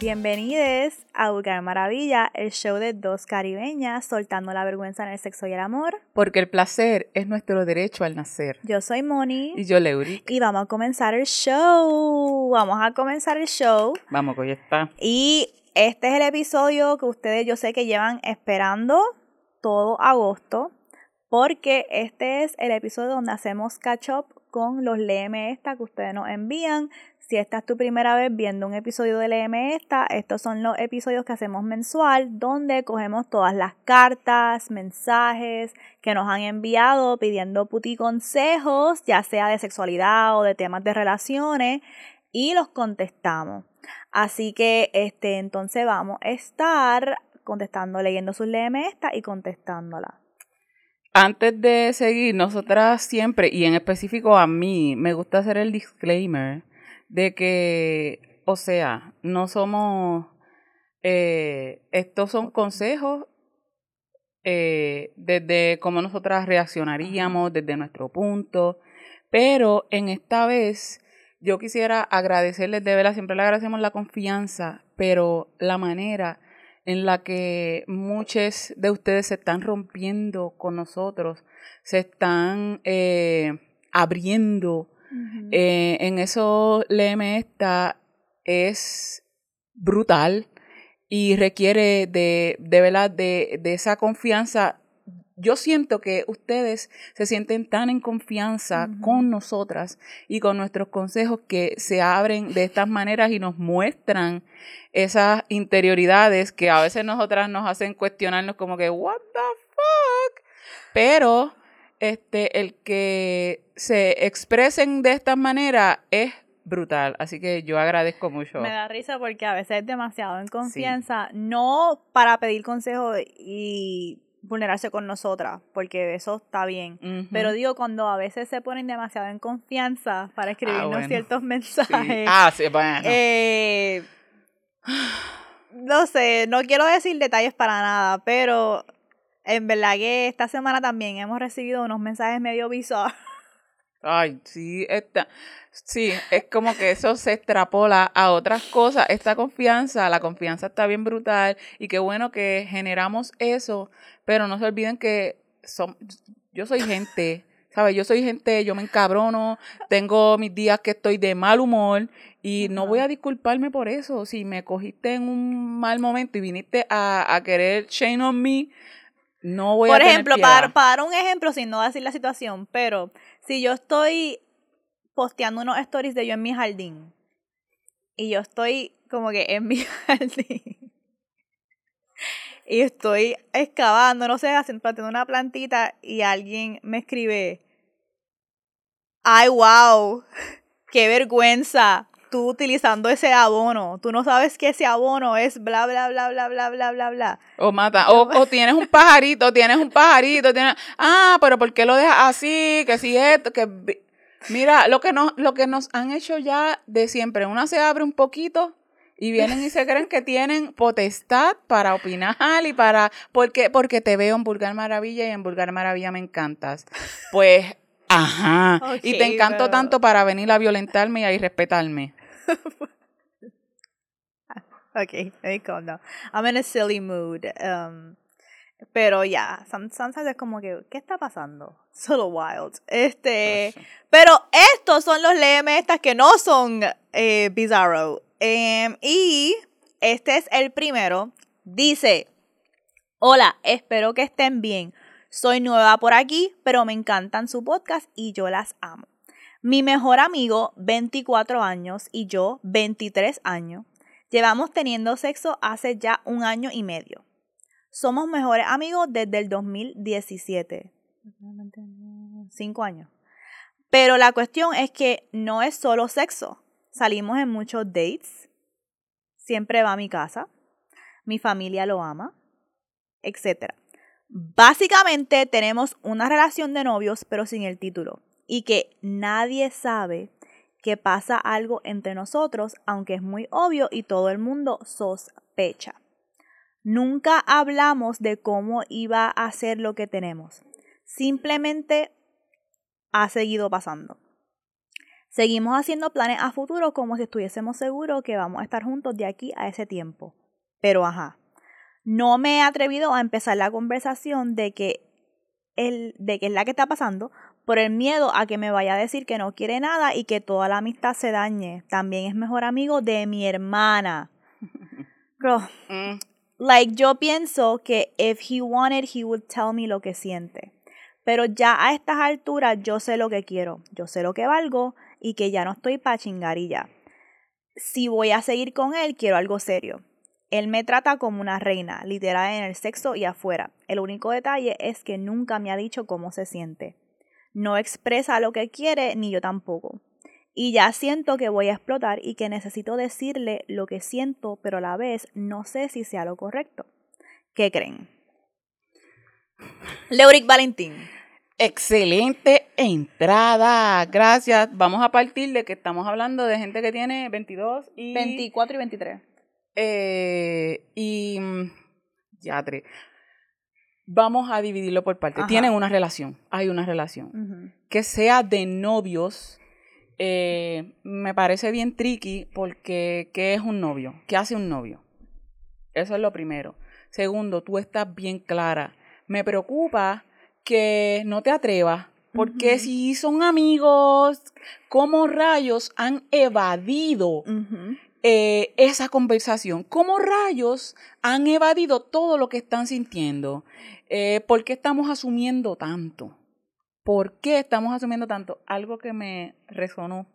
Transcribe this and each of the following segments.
Bienvenidos a Vulgar Maravilla, el show de dos caribeñas soltando la vergüenza en el sexo y el amor. Porque el placer es nuestro derecho al nacer. Yo soy Moni. Y yo, Leuri. Y vamos a comenzar el show. Vamos a comenzar el show. Vamos, que hoy está. Y este es el episodio que ustedes yo sé que llevan esperando todo agosto. Porque este es el episodio donde hacemos catch up con los Léeme Esta que ustedes nos envían. Si esta es tu primera vez viendo un episodio de Léeme Esta, estos son los episodios que hacemos mensual, donde cogemos todas las cartas, mensajes que nos han enviado pidiendo puti consejos, ya sea de sexualidad o de temas de relaciones, y los contestamos. Así que este, entonces vamos a estar contestando, leyendo sus Léeme Esta y contestándola. Antes de seguir, nosotras siempre, y en específico a mí, me gusta hacer el disclaimer de que, o sea, no somos, eh, estos son consejos eh, desde cómo nosotras reaccionaríamos, desde nuestro punto, pero en esta vez yo quisiera agradecerles de verdad, siempre le agradecemos la confianza, pero la manera en la que muchos de ustedes se están rompiendo con nosotros, se están eh, abriendo eh, en eso Léeme esta es brutal y requiere de, de verdad de, de esa confianza. Yo siento que ustedes se sienten tan en confianza con nosotras y con nuestros consejos que se abren de estas maneras y nos muestran esas interioridades que a veces nosotras nos hacen cuestionarnos como que, what the fuck? Pero este, el que se expresen de esta manera es brutal. Así que yo agradezco mucho. Me da risa porque a veces es demasiado en confianza, no para pedir consejo y vulnerarse con nosotras, porque eso está bien. Pero digo, cuando a veces se ponen demasiado en confianza para ah, escribirnos ciertos mensajes. Ah, sí, bueno. Eh, no sé, no quiero decir detalles para nada, pero en verdad que esta semana también hemos recibido unos mensajes medio bizarros. Ay, sí, esta, sí, es como que eso se extrapola a otras cosas. Esta confianza, la confianza está bien brutal y qué bueno que generamos eso, pero no se olviden que son, yo soy gente, ¿sabes? Yo soy gente, yo me encabrono, tengo mis días que estoy de mal humor y no voy a disculparme por eso. Si me cogiste en un mal momento y viniste a, a querer shame on me, no voy Por a ejemplo, para, para un ejemplo, sin no decir la situación, pero si yo estoy posteando unos stories de yo en mi jardín y yo estoy como que en mi jardín y estoy excavando, no sé, haciendo una plantita y alguien me escribe, ay, wow, qué vergüenza, tú utilizando ese abono. Tú no sabes que ese abono es bla, bla, bla, bla, bla, bla, bla, bla. O mata. O, o tienes un pajarito, tienes un pajarito, tienes... Ah, pero ¿por qué lo dejas así? Que si esto, que... Mira, lo que, nos, lo que nos han hecho ya de siempre, una se abre un poquito y vienen y se creen que tienen potestad para opinar y para... Porque, porque te veo en Vulgar Maravilla y en Vulgar Maravilla me encantas. Pues, ajá. y te encanto tanto para venir a violentarme y a irrespetarme. okay, let me calm down. I'm in a silly mood. Um, pero ya, yeah, es como que, ¿qué está pasando? Solo wild. Este, pero estos son los LM estas que no son eh, bizarro. Em, y este es el primero. Dice, hola, espero que estén bien. Soy nueva por aquí, pero me encantan su podcast y yo las amo. Mi mejor amigo, 24 años, y yo, 23 años, llevamos teniendo sexo hace ya un año y medio. Somos mejores amigos desde el 2017. Cinco años. Pero la cuestión es que no es solo sexo. Salimos en muchos dates. Siempre va a mi casa. Mi familia lo ama. Etc. Básicamente tenemos una relación de novios, pero sin el título y que nadie sabe que pasa algo entre nosotros, aunque es muy obvio y todo el mundo sospecha. Nunca hablamos de cómo iba a ser lo que tenemos. Simplemente ha seguido pasando. Seguimos haciendo planes a futuro como si estuviésemos seguros que vamos a estar juntos de aquí a ese tiempo. Pero ajá, no me he atrevido a empezar la conversación de que, el, de que es la que está pasando por el miedo a que me vaya a decir que no quiere nada y que toda la amistad se dañe. También es mejor amigo de mi hermana. Mm, like yo pienso que if he wanted, he would tell me lo que siente. Pero ya a estas alturas yo sé lo que quiero, yo sé lo que valgo y que ya no estoy pa' chingar y ya. Si voy a seguir con él, quiero algo serio. Él me trata como una reina, literal en el sexo y afuera. El único detalle es que nunca me ha dicho cómo se siente. No expresa lo que quiere, ni yo tampoco. Y ya siento que voy a explotar y que necesito decirle lo que siento, pero a la vez no sé si sea lo correcto. ¿Qué creen? Leuric Valentín. Excelente entrada, gracias. Vamos a partir de que estamos hablando de gente que tiene 22 y... 24 y 23. Eh, y... mm, Ya, tres. Vamos a dividirlo por partes. Ajá. Tienen una relación, hay una relación. que sea de novios, eh, me parece bien tricky porque ¿qué es un novio? ¿Qué hace un novio? Eso es lo primero. Segundo, tú estás bien clara. Me preocupa que no te atrevas, porque si son amigos, ¿cómo rayos han evadido eh, esa conversación? ¿Cómo rayos han evadido todo lo que están sintiendo? Eh, ¿Por qué estamos asumiendo tanto? ¿Por qué estamos asumiendo tanto? Algo que me resonó.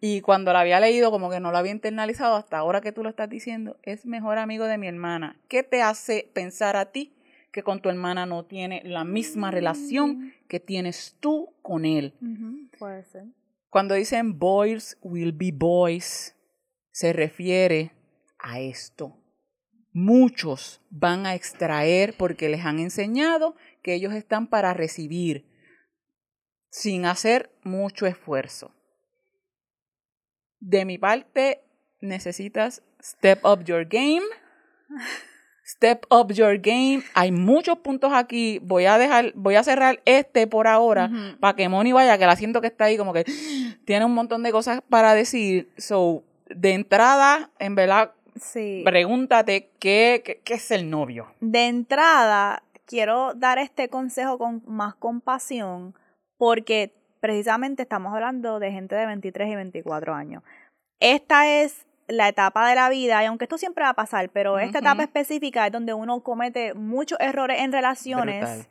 Y cuando la había leído, como que no lo había internalizado, hasta ahora que tú lo estás diciendo, es mejor amigo de mi hermana. ¿Qué te hace pensar a ti que con tu hermana no tiene la misma relación que tienes tú con él? Puede ser. Cuando dicen boys will be boys, se refiere a esto. Muchos van a extraer porque les han enseñado que ellos están para recibir sin hacer mucho esfuerzo. De mi parte, necesitas step up your game. Step up your game. Hay muchos puntos aquí. Voy a dejar, voy a cerrar este por ahora para que Moni vaya, que la siento que está ahí como que tiene un montón de cosas para decir. So, de entrada, en verdad, Sí. pregúntate qué, qué, qué es el novio. De entrada, quiero dar este consejo con más compasión porque precisamente estamos hablando de gente de 23 y 24 años. Esta es la etapa de la vida, y aunque esto siempre va a pasar, pero esta etapa específica es donde uno comete muchos errores en relaciones, Brutal.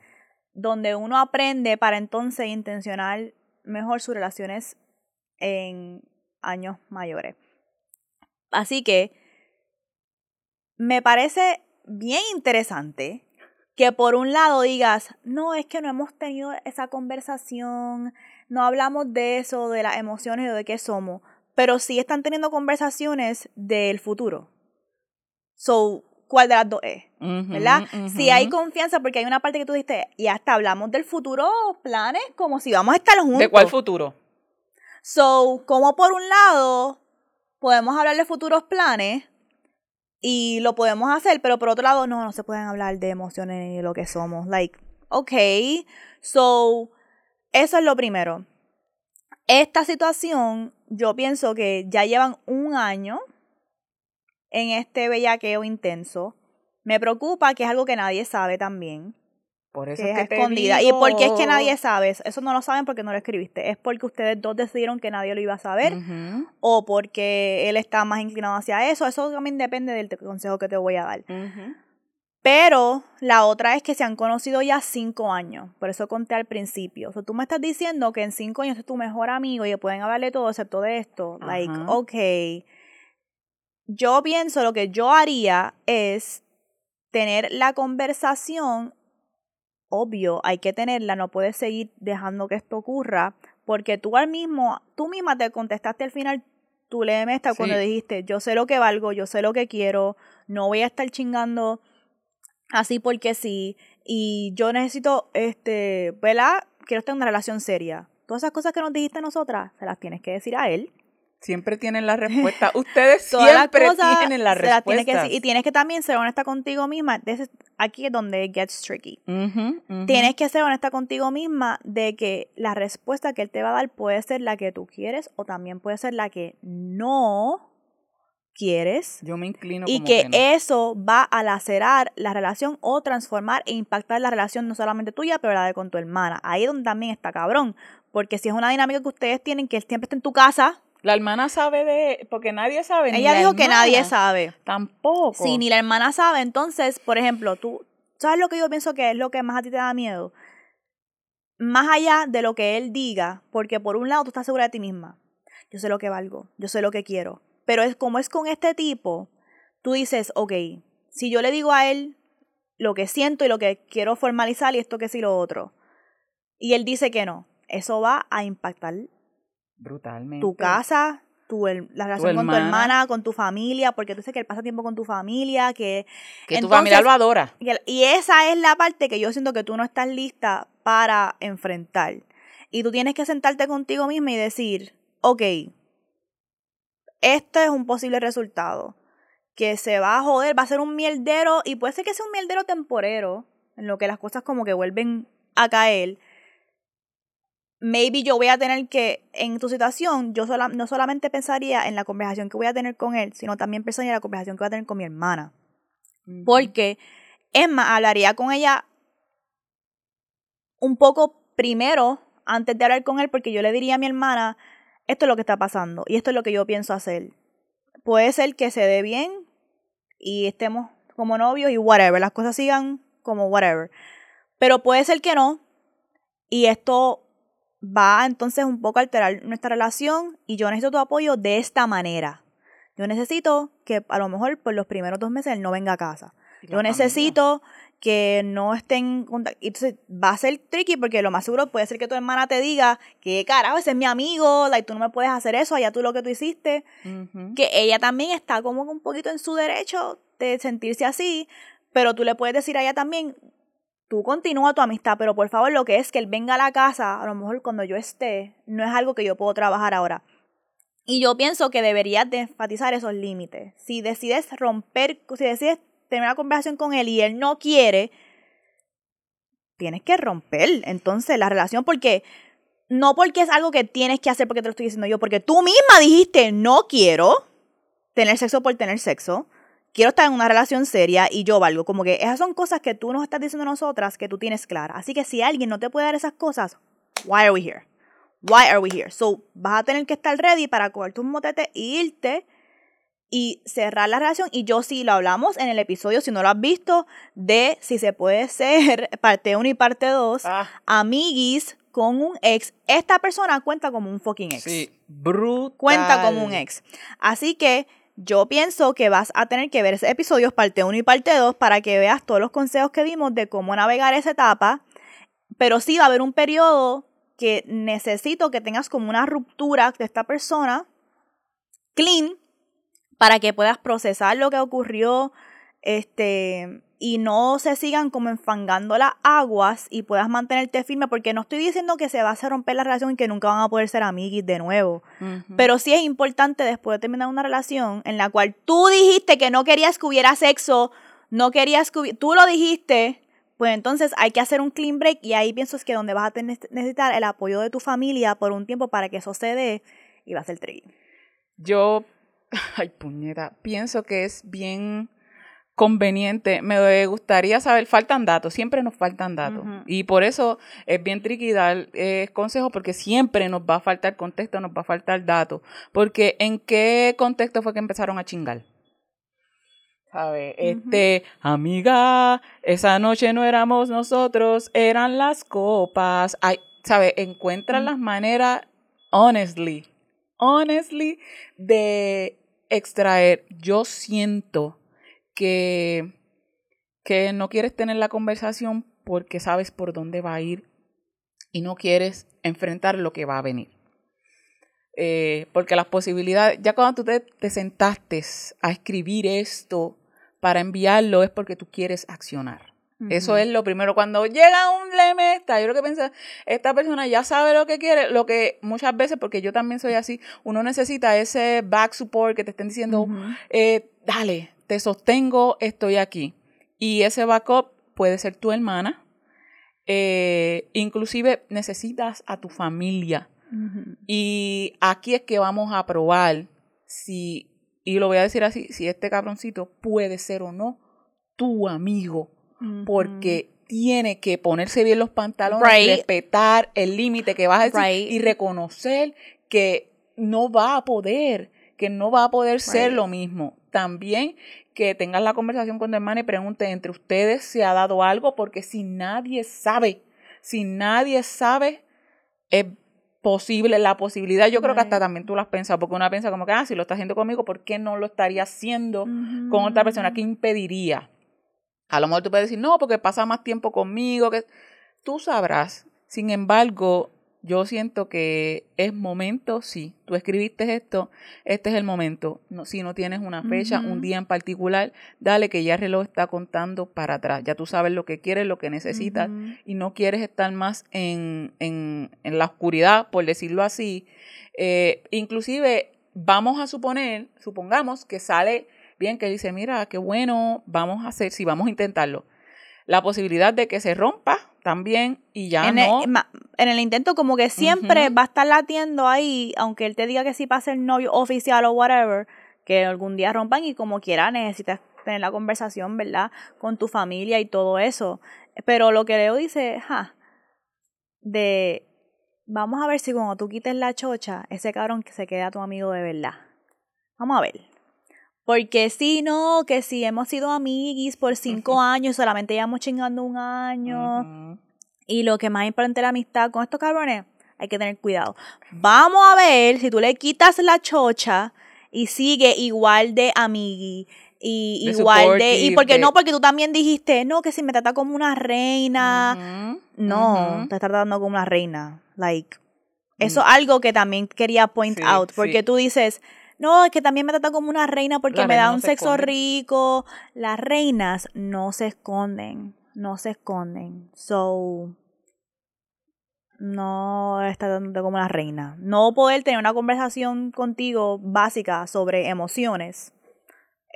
donde uno aprende para entonces intencionar mejor sus relaciones en años mayores. Así que me parece bien interesante que por un lado digas, no, es que no hemos tenido esa conversación, no hablamos de eso, de las emociones o de qué somos, pero sí están teniendo conversaciones del futuro. So, ¿cuál de las dos es? ¿Verdad? Si hay confianza, porque hay una parte que tú dijiste, y hasta hablamos del futuro, planes, como si vamos a estar juntos. ¿De cuál futuro? So, como por un lado podemos hablar de futuros planes y lo podemos hacer, pero por otro lado no, no se pueden hablar de emociones ni de lo que somos. Like, okay, so, eso es lo primero. Esta situación, yo pienso que ya llevan un año en este bellaqueo intenso. Me preocupa que es algo que nadie sabe también Por eso que es que escondida. ¿Y digo- por qué es que nadie sabe? Eso no lo saben porque no lo escribiste. Es porque ustedes dos decidieron que nadie lo iba a saber o porque él está más inclinado hacia eso. Eso también depende del consejo que te voy a dar. Pero la otra es que se han conocido ya cinco años. Por eso conté al principio. O sea, tú me estás diciendo que en cinco años es tu mejor amigo y que pueden hablarle todo excepto de esto. Like, ok. Yo pienso lo que yo haría es tener la conversación. Obvio, hay que tenerla, no puedes seguir dejando que esto ocurra, porque tú al mismo, tú misma te contestaste al final, tú léeme esta cuando dijiste, yo sé lo que valgo, yo sé lo que quiero, no voy a estar chingando así porque sí, y yo necesito, este, ¿verdad? Quiero estar en una relación seria. Todas esas cosas que nos dijiste a nosotras, se las tienes que decir a él. Siempre tienen la respuesta. Ustedes siempre tienen la que respuesta. decir. y tienes que también ser honesta contigo misma. Is- aquí es donde it gets tricky. Tienes que ser honesta contigo misma de que la respuesta que él te va a dar puede ser la que tú quieres o también puede ser la que no quieres. Yo me inclino Y como que, que no. eso va a lacerar la relación o transformar e impactar la relación no solamente tuya, pero la de con tu hermana. Ahí es donde también está cabrón. Porque si es una dinámica que ustedes tienen, que él siempre está en tu casa, La hermana sabe de... Porque nadie sabe. ni ella la dijo que nadie sabe. Tampoco. Si ni la hermana sabe, entonces, por ejemplo, tú, ¿sabes lo que yo pienso que es lo que más a ti te da miedo? Más allá de lo que él diga, porque por un lado tú estás segura de ti misma. Yo sé lo que valgo, yo sé lo que quiero. Pero es como es con este tipo, tú dices, ok, si yo le digo a él lo que siento y lo que quiero formalizar y esto que sí lo otro, y él dice que no, eso va a impactar Brutalmente. tu casa, tu, la relación con tu hermana. con tu familia, porque tú dices que él pasa tiempo con tu familia, que... Que tu familia lo adora. Y esa es la parte que yo siento que tú no estás lista para enfrentar. Y tú tienes que sentarte contigo misma y decir, ok, este es un posible resultado. Que se va a joder, va a ser un mierdero, y puede ser que sea un mierdero temporero, en lo que las cosas como que vuelven a caer. Maybe yo voy a tener que, en tu situación, yo sola- no solamente pensaría en la conversación que voy a tener con él, sino también pensaría en la conversación que voy a tener con mi hermana. Porque Emma hablaría con ella un poco primero antes de hablar con él, porque yo le diría a mi hermana, esto es lo que está pasando y esto es lo que yo pienso hacer. Puede ser que se dé bien y estemos como novios y whatever, las cosas sigan como whatever. Pero puede ser que no y esto va entonces un poco a alterar nuestra relación y yo necesito tu apoyo de esta manera. Yo necesito que a lo mejor por los primeros dos meses él no venga a casa. Yo necesito que no estén. Entonces va a ser tricky porque lo más seguro puede ser que tu hermana te diga que carajo, ese es mi amigo, like, tú no me puedes hacer eso, allá tú lo que tú hiciste. Que ella también está como un poquito en su derecho de sentirse así, pero tú le puedes decir a ella también, tú continúa tu amistad, pero por favor lo que es que él venga a la casa, a lo mejor cuando yo esté, no es algo que yo puedo trabajar ahora. Y yo pienso que deberías de enfatizar esos límites. Si decides romper, si decides tener una conversación con él y él no quiere, tienes que romper entonces la relación porque no porque es algo que tienes que hacer porque te lo estoy diciendo yo, porque tú misma dijiste no quiero tener sexo por tener sexo, quiero estar en una relación seria y yo valgo. Como que esas son cosas que tú nos estás diciendo a nosotras que tú tienes claras. Así que si alguien no te puede dar esas cosas, why are we here? Why are we here? So, vas a tener que estar ready para coger tus motetes y irte y cerrar la relación. Y yo sí lo hablamos en el episodio, si no lo has visto, de si se puede ser parte 1 y parte 2, Ah, amiguis con un ex. Esta persona cuenta como un fucking ex sí. Brutal. cuenta como un ex. Así que yo pienso que vas a tener que ver esos episodios parte 1 y parte 2 para que veas todos los consejos que dimos de cómo navegar esa etapa. Pero sí va a haber un periodo que necesito que tengas como una ruptura de esta persona clean para que puedas procesar lo que ocurrió este y no se sigan como enfangando las aguas y puedas mantenerte firme porque no estoy diciendo que se va a romper la relación y que nunca van a poder ser amiguis de nuevo. Pero sí es importante después de terminar una relación en la cual tú dijiste que no querías que hubiera sexo, no querías que hubiera, tú lo dijiste, pues entonces hay que hacer un clean break y ahí pienso es que donde vas a tener- necesitar el apoyo de tu familia por un tiempo para que eso se dé y va a ser tricky. Yo, ay puñeta, pienso que es bien conveniente. Me gustaría saber, faltan datos, siempre nos faltan datos. Y por eso es bien tricky dar eh, consejos, porque siempre nos va a faltar contexto, nos va a faltar datos. Porque ¿en qué contexto fue que empezaron a chingar? ¿Sabe? Este, amiga, esa noche no éramos nosotros, eran las copas. Ay, ¿sabe? Encuentran Ujú. las maneras, honestly, honestly, de extraer. Yo siento que, que no quieres tener la conversación porque sabes por dónde va a ir y no quieres enfrentar lo que va a venir. Eh, porque las posibilidades, ya cuando tú te, te sentaste a escribir esto para enviarlo es porque tú quieres accionar. Eso es lo primero. Cuando llega un lemesta, yo lo que pienso, esta persona ya sabe lo que quiere, lo que muchas veces, porque yo también soy así, uno necesita ese back support que te estén diciendo, eh, dale, te sostengo, estoy aquí. Y ese backup puede ser tu hermana, eh, inclusive necesitas a tu familia. Y aquí es que vamos a probar si, y lo voy a decir así, si este cabroncito puede ser o no tu amigo porque tiene que ponerse bien los pantalones, respetar el límite que vas a decir y reconocer que no va a poder, que no va a poder ser lo mismo. También que tengas la conversación con tu hermana y pregunte entre ustedes si ha dado algo, porque si nadie sabe, si nadie sabe, es posible, la posibilidad, yo creo que hasta también tú lo has pensado, porque una piensa como que, ah, si lo está haciendo conmigo, ¿por qué no lo estaría haciendo con otra persona? ¿Qué impediría? A lo mejor tú puedes decir, no, porque pasa más tiempo conmigo, que tú sabrás. Sin embargo, yo siento que es momento, sí, tú escribiste esto, este es el momento. No, si no tienes una fecha, un día en particular, dale que ya el reloj está contando para atrás. Ya tú sabes lo que quieres, lo que necesitas y no quieres estar más en, en, en la oscuridad, por decirlo así. Eh, inclusive, vamos a suponer, supongamos que sale bien, que dice, mira, qué bueno, vamos a hacer, si vamos a intentarlo. La posibilidad de que se rompa también y ya en no. El, en el intento como que siempre va a estar latiendo ahí, aunque él te diga que sí para ser novio oficial o whatever, que algún día rompan y como quiera necesitas tener la conversación, ¿verdad? Con tu familia y todo eso. Pero lo que Leo dice, ja, de vamos a ver si cuando tú quites la chocha, ese cabrón que se queda tu amigo de verdad. Vamos a ver. Porque si no, que si hemos sido amiguis por cinco años, solamente llevamos chingando un año. Y lo que más importante la amistad con estos cabrones, hay que tener cuidado. Vamos a ver si tú le quitas la chocha y sigue igual de amigui. Y igual de. Y porque no, porque tú también dijiste, no, que si me trata como una reina. No, te está tratando como una reina. Like. Eso es algo que también quería point out. Porque tú dices no, es que también me trata como una reina porque me da un sexo rico. Las reinas no se esconden, no se esconden. So, no está tratando como una reina. No poder tener una conversación contigo básica sobre emociones,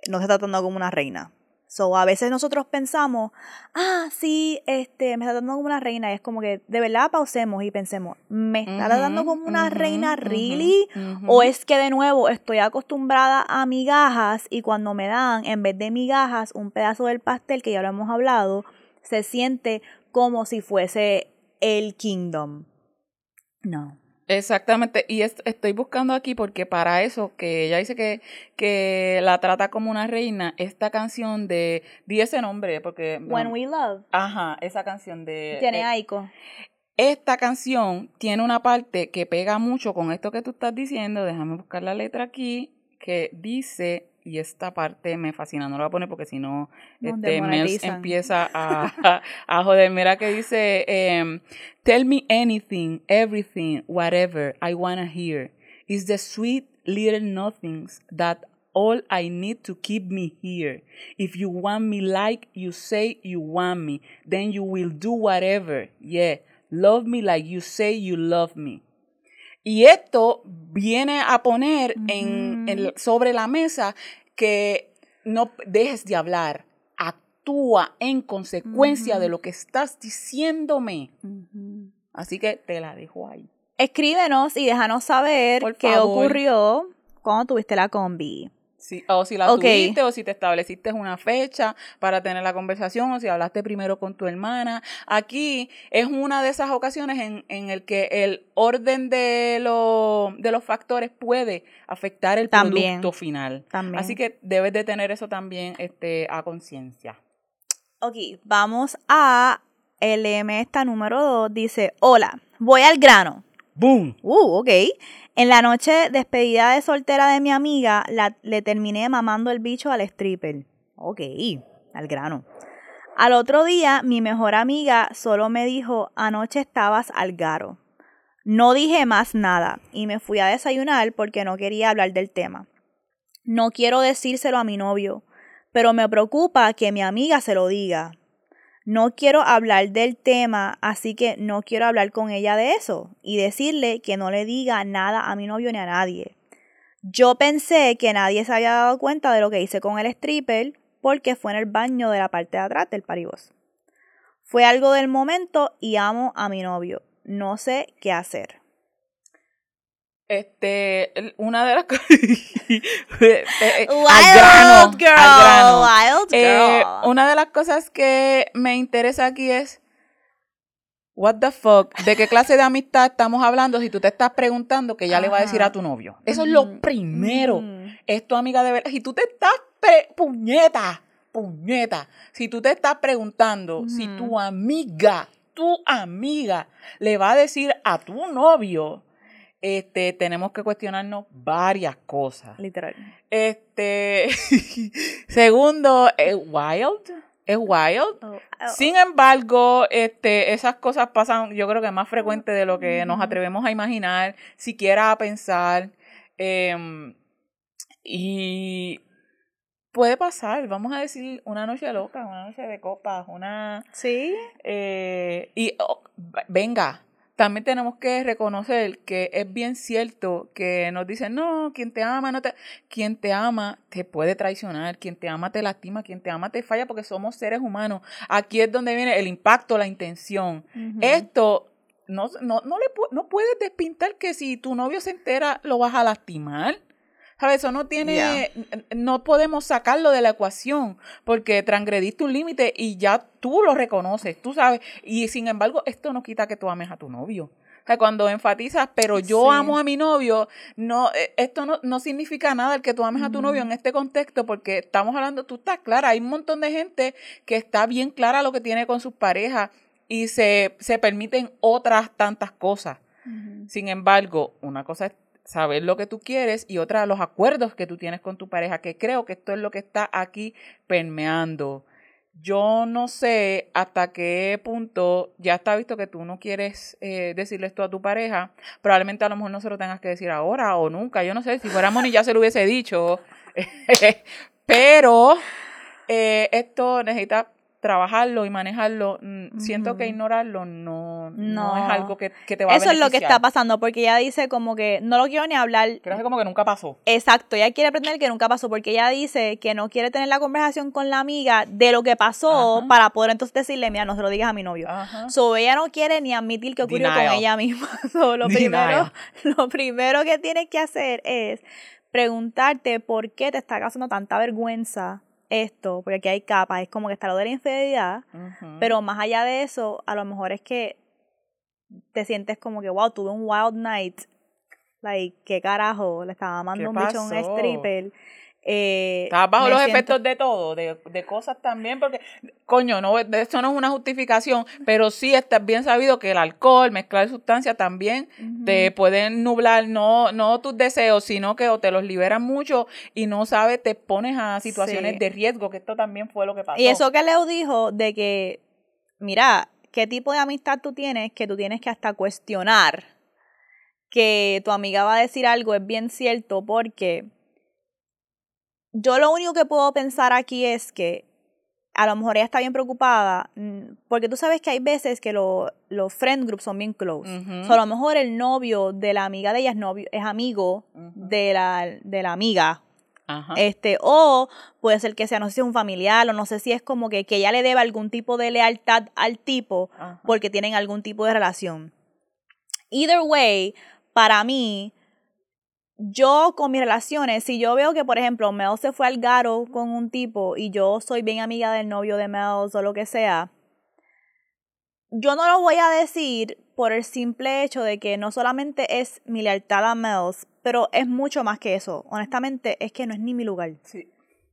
no se está tratando como una reina. So, a veces nosotros pensamos, ah, sí, este, me está dando como una reina. Y es como que de verdad pausemos y pensemos, ¿me está dando como una reina really? O es que de nuevo estoy acostumbrada a migajas y cuando me dan, en vez de migajas, un pedazo del pastel, que ya lo hemos hablado, se siente como si fuese el kingdom. No. Exactamente, y estoy buscando aquí porque para eso, que ella dice que, que la trata como una reina, esta canción de, di ese nombre, porque... When We Love. Ajá, esa canción de... Tiene eh, Aiko. Esta canción tiene una parte que pega mucho con esto que tú estás diciendo, déjame buscar la letra aquí, que dice, y esta parte me fascina, no la voy a poner porque si no, este, empieza a, a, joder. Mira que dice, em, tell me anything, everything, whatever I wanna hear. It's the sweet little nothings that all I need to keep me here. If you want me like you say you want me, then you will do whatever. Yeah, love me like you say you love me. Y esto viene a poner en, sobre la mesa que no dejes de hablar, actúa en consecuencia de lo que estás diciéndome. Así que te la dejo ahí. Escríbenos y déjanos saber qué ocurrió cuando tuviste la combi o si la tuviste, o si te estableciste una fecha para tener la conversación, o si hablaste primero con tu hermana. Aquí es una de esas ocasiones en, en el que el orden de, lo, de los factores puede afectar el producto final. Así que debes de tener eso también este, a conciencia. Ok, vamos a LM esta número 2. Dice, hola, voy al grano. Boom. Uh, ok. En la noche despedida de soltera de mi amiga, le terminé mamando el bicho al stripper. Ok, al grano. Al otro día, mi mejor amiga solo me dijo, anoche estabas al garo. No dije más nada y me fui a desayunar porque no quería hablar del tema. No quiero decírselo a mi novio, pero me preocupa que mi amiga se lo diga. No quiero hablar del tema, así que no quiero hablar con ella de eso y decirle que no le diga nada a mi novio ni a nadie. Yo pensé que nadie se había dado cuenta de lo que hice con el stripper porque fue en el baño de la parte de atrás del paribos. Fue algo del momento y amo a mi novio. No sé qué hacer. Este, una de las cosas. wild girl, Wild eh, girl. una de las cosas que me interesa aquí es. What the fuck? ¿De qué clase de amistad estamos hablando si tú te estás preguntando que ya le va a decir a tu novio? Eso es lo primero. Es tu amiga de verdad. Si tú te estás puñeta, puñeta. Si tú te estás preguntando si tu amiga, tu amiga le va a decir a tu novio este, tenemos que cuestionarnos varias cosas. Literal. Este, segundo, es wild. Es wild. Oh, oh. Sin embargo, este, esas cosas pasan, yo creo que más frecuente de lo que nos atrevemos a imaginar, siquiera a pensar. Em, y puede pasar, vamos a decir, una noche loca, una noche de copas, una... Sí. Eh, y oh, venga, también tenemos que reconocer que es bien cierto que nos dicen, no, quien te ama, no te... Quien te ama te puede traicionar, quien te ama te lastima, quien te ama te falla porque somos seres humanos. Aquí es donde viene el impacto, la intención. Esto no, no, no, le, no puedes despintar que si tu novio se entera lo vas a lastimar. ¿Sabes? Eso no tiene, no podemos sacarlo de la ecuación porque transgrediste un límite y ya tú lo reconoces, tú sabes. Y sin embargo, esto no quita que tú ames a tu novio. O sea, cuando enfatizas, pero yo amo a mi novio, no, eh, esto no, no, significa nada el que tú ames a tu novio en este contexto, porque estamos hablando, tú estás clara, hay un montón de gente que está bien clara lo que tiene con sus parejas y se, se permiten otras tantas cosas. Sin embargo, una cosa es saber lo que tú quieres y otra, los acuerdos que tú tienes con tu pareja, que creo que esto es lo que está aquí permeando. Yo no sé hasta qué punto ya está visto que tú no quieres eh, decirle esto a tu pareja. Probablemente a lo mejor no se lo tengas que decir ahora o nunca. Yo no sé, si fuera Moni ya se lo hubiese dicho. Pero eh, esto necesita trabajarlo y manejarlo, mm, siento que ignorarlo no, no, es algo que, te va a Eso es lo que está pasando, porque ella dice como que no lo quiero ni hablar. Creo como que nunca pasó. Exacto, ella quiere aprender que nunca pasó, porque ella dice que no quiere tener la conversación con la amiga de lo que pasó para poder entonces decirle, mira, no se lo digas a mi novio. So, ella no quiere ni admitir que ocurrió con ella misma. lo, primero, lo primero que tienes que hacer es preguntarte por qué te está causando tanta vergüenza esto, porque aquí hay capas, es como que está lo de la infidelidad, pero más allá de eso, a lo mejor es que te sientes como que, wow, tuve un wild night, like, qué carajo, le estaba mandando un bicho a un stripper eh, Estás bajo los efectos de todo, de, cosas también, porque, coño, no, eso no es una justificación, pero sí está bien sabido que el alcohol, mezclar sustancias también te pueden nublar, no, no tus deseos, sino que o te los liberan mucho y no sabes, te pones a situaciones de riesgo, que esto también fue lo que pasó. Y eso que Leo dijo de que, mira, qué tipo de amistad tú tienes, que tú tienes que hasta cuestionar que tu amiga va a decir algo, es bien cierto, porque yo lo único que puedo pensar aquí es que a lo mejor ella está bien preocupada, mm, porque tú sabes que hay veces que los friend groups son bien close. a lo mejor el novio de la amiga de ella es, novio, es amigo de, la, de la amiga. Este, o puede ser que sea, no sé si es un familiar, o no sé si es como que, que ella le deba algún tipo de lealtad al tipo porque tienen algún tipo de relación. Either way, para mí, yo con mis relaciones, si yo veo que, por ejemplo, Mel se fue al garo con un tipo y yo soy bien amiga del novio de Mel o lo que sea, yo no lo voy a decir por el simple hecho de que no solamente es mi lealtad a Mel, pero es mucho más que eso. Honestamente, es que no es ni mi lugar. Sí.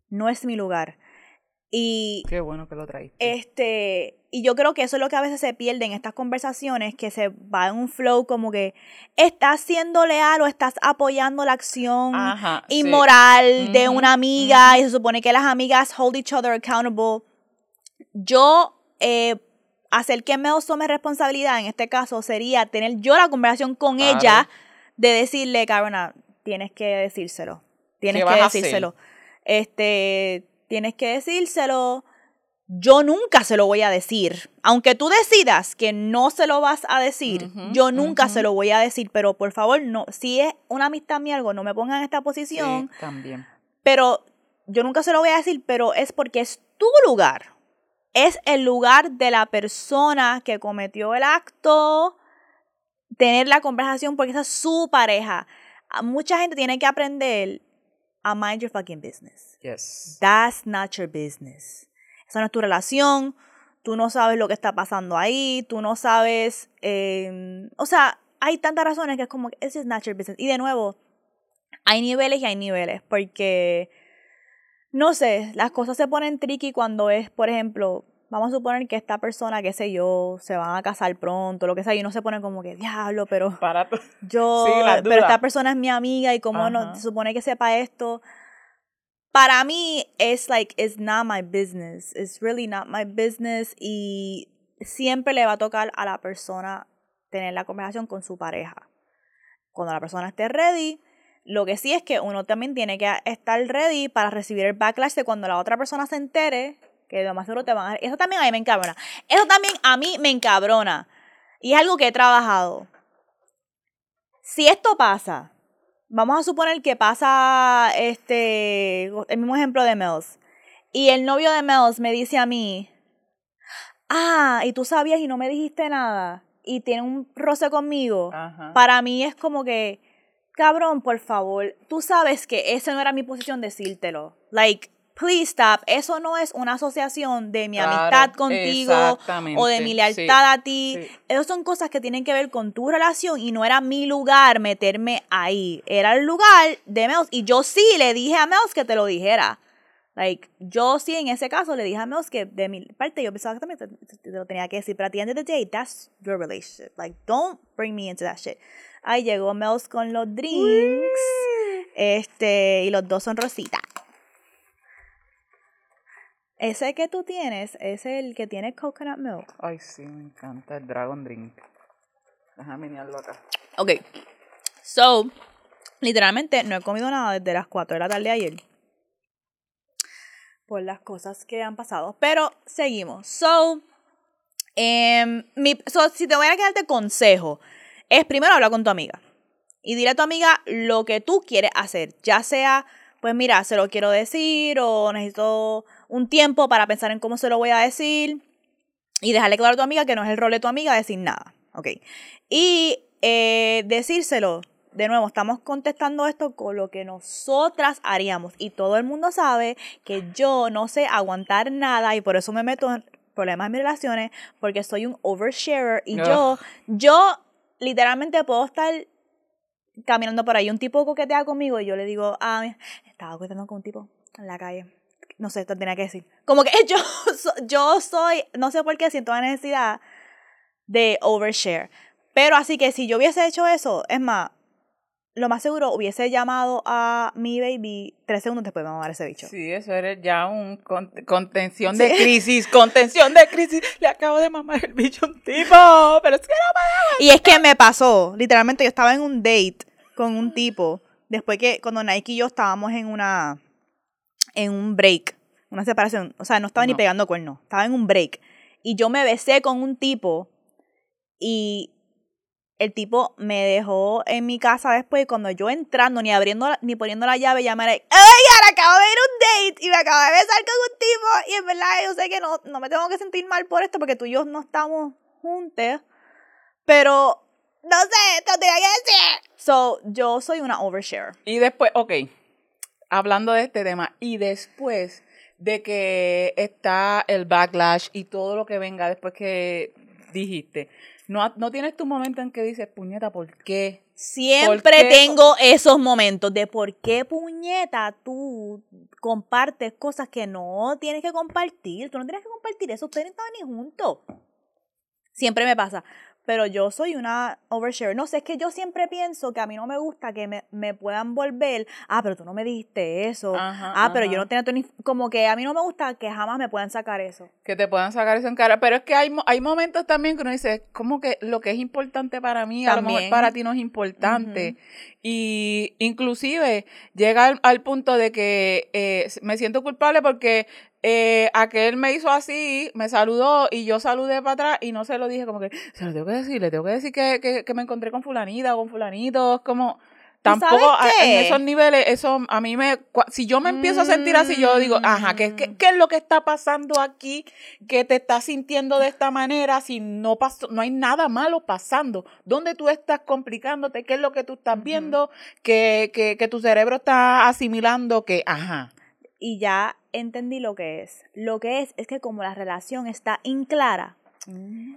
No es mi lugar. Y. Qué bueno que lo traíste. Este. Y yo creo que eso es lo que a veces se pierde en estas conversaciones, que se va en un flow como que estás siendo leal o estás apoyando la acción inmoral de una amiga y se supone que las amigas hold each other accountable. Yo, eh, hacer que me tome responsabilidad en este caso sería tener yo la conversación con ella de decirle, Carona, tienes que decírselo. Tienes que decírselo. Este tienes que decírselo. Yo nunca se lo voy a decir. Aunque tú decidas que no se lo vas a decir, yo nunca se lo voy a decir. Pero por favor, no, si es una amistad mía algo, no me pongan en esta posición. Sí, también. Pero yo nunca se lo voy a decir, pero es porque es tu lugar. Es el lugar de la persona que cometió el acto, tener la conversación porque esa es su pareja. Mucha gente tiene que aprender a mind your fucking business. Yes. That's not your business. Esa no es tu relación. Tú no sabes lo que está pasando ahí. Tú no sabes. eh, o sea, hay tantas razones que es como, is not your business. Y de nuevo, hay niveles y hay niveles. Porque, no sé, las cosas se ponen tricky cuando es, por ejemplo, vamos a suponer que esta persona, qué sé yo, se van a casar pronto, lo que sea, y uno se pone como que, diablo, pero Para yo, Sí, pero esta persona es mi amiga y como no se supone que sepa esto. Para mí es like it's not my business. It's really not my business y siempre le va a tocar a la persona tener la conversación con su pareja. Cuando la persona esté ready, lo que sí es que uno también tiene que estar ready para recibir el backlash de cuando la otra persona se entere que lo más seguro te van a... Eso también a mí me encabrona. Eso también a mí me encabrona. Y es algo que he trabajado. Si esto pasa, vamos a suponer que pasa este el mismo ejemplo de Mels. Y el novio de Mels me dice a mí, ah, y tú sabías y no me dijiste nada. Y tiene un roce conmigo. Ajá. Para mí es como que, cabrón, por favor, tú sabes que esa no era mi posición decírtelo. Like, please stop. Eso no es una asociación de mi Claro, amistad contigo o de mi sí, lealtad a ti. sí. Esas son cosas que tienen que ver con tu relación y no era mi lugar meterme ahí. Era el lugar de Mels. Y yo sí le dije a Mels que te lo dijera. Like, yo sí en ese caso le dije a Mels que de mi parte yo pensaba que también te, te- te lo tenía que decir. Pero at the end of the day, that's your relationship. Like, don't bring me into that shit. Ahí llegó Mels con los drinks. Este, y los dos son rositas. Ese que tú tienes es el que tiene coconut milk. Ay, sí, me encanta el Dragon Drink. Déjame mirarlo acá. Ok. So, literalmente no he comido nada desde las 4 de la tarde de ayer. Por las cosas que han pasado. Pero seguimos. So, em, mi, so, si te voy a quedarte consejo, es primero hablar con tu amiga. Y dile a tu amiga lo que tú quieres hacer. Ya sea, pues mira, se lo quiero decir o necesito un tiempo para pensar en cómo se lo voy a decir. Y dejarle claro a tu amiga que no es el rol de tu amiga decir nada. Ok. Y eh, decírselo. De nuevo, estamos contestando esto con lo que nosotras haríamos. Y todo el mundo sabe que yo no sé aguantar nada y por eso me meto en problemas en mis relaciones porque soy un oversharer y yo, yo literalmente puedo estar caminando por ahí, un tipo coquetea conmigo y yo le digo, ah, estaba coqueteando con un tipo en la calle. No sé, te tenía que decir. Como que yo, yo soy, no sé por qué siento la necesidad de overshare. Pero así que si yo hubiese hecho eso, es más, lo más seguro hubiese llamado a mi baby tres segundos después de mamar ese bicho. Sí, eso eres ya un con- contención de crisis, contención de crisis. Le acabo de mamar el bicho a un tipo, pero es que no me Y es que me pasó, literalmente yo estaba en un date con un tipo, después que cuando Nike y yo estábamos en una, en un break, una separación, o sea, no estaba ni No. pegando cuernos, estaba en un break. Y yo me besé con un tipo y el tipo me dejó en mi casa después y cuando yo entrando, ni abriendo, ni poniendo la llave, era, ¡ay, ahora acabo de ir a un date! Y me acabo de besar con un tipo y en verdad yo sé que no, no me tengo que sentir mal por esto porque tú y yo no estamos juntos. Pero, no sé, te tenía que decir. So, yo soy una overshare. Y después, ok, hablando de este tema, y después de que está el backlash y todo lo que venga después que dijiste, ¿no, no tienes tu momento en que dices, puñeta, ¿por qué? Siempre ¿Por qué? tengo esos momentos de por qué puñeta tú compartes cosas que no tienes que compartir. Tú no tienes que compartir eso, ustedes no estaban ni juntos. Siempre me pasa. Pero yo soy una overshare. No sé, es que yo siempre pienso que a mí no me gusta que me, me puedan volver. Ah, pero tú no me dijiste eso. Ajá, ah, pero yo no tenía tu ni- Como que a mí no me gusta que jamás me puedan sacar eso. Que te puedan sacar eso en cara. Pero es que hay, hay momentos también que uno dice, como que lo que es importante para mí, a lo mejor También. para ti no es importante. Y inclusive llega al, al punto de que eh, me siento culpable porque eh, aquel me hizo así, me saludó y yo saludé para atrás y no se lo dije como que, se lo tengo que decir, le tengo que decir que, que, que me encontré con fulanita o con fulanito, es como tampoco en esos niveles, eso a mí me, si yo me empiezo a sentir así, yo digo, ajá, ¿qué, qué, qué es lo que está pasando aquí que te estás sintiendo de esta manera si no pasó, no hay nada malo pasando? ¿Dónde tú estás complicándote? ¿Qué es lo que tú estás viendo? que, que, que tu cerebro está asimilando que, ajá. Y ya entendí lo que es. Lo que es es que como la relación está inclara,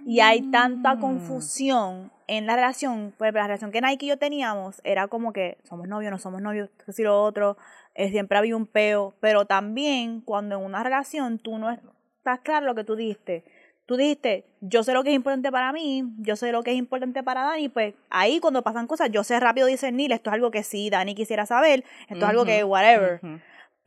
y hay tanta mm. confusión en la relación, pues la relación que Nike y yo teníamos era como que somos novios, no somos novios, si lo otro, eh, siempre había un peo, pero también cuando en una relación tú no estás claro lo que tú dijiste, tú dijiste, yo sé lo que es importante para mí, yo sé lo que es importante para Dani, pues ahí cuando pasan cosas, yo sé rápido discernir, esto es algo que sí, Dani quisiera saber, esto es algo que whatever.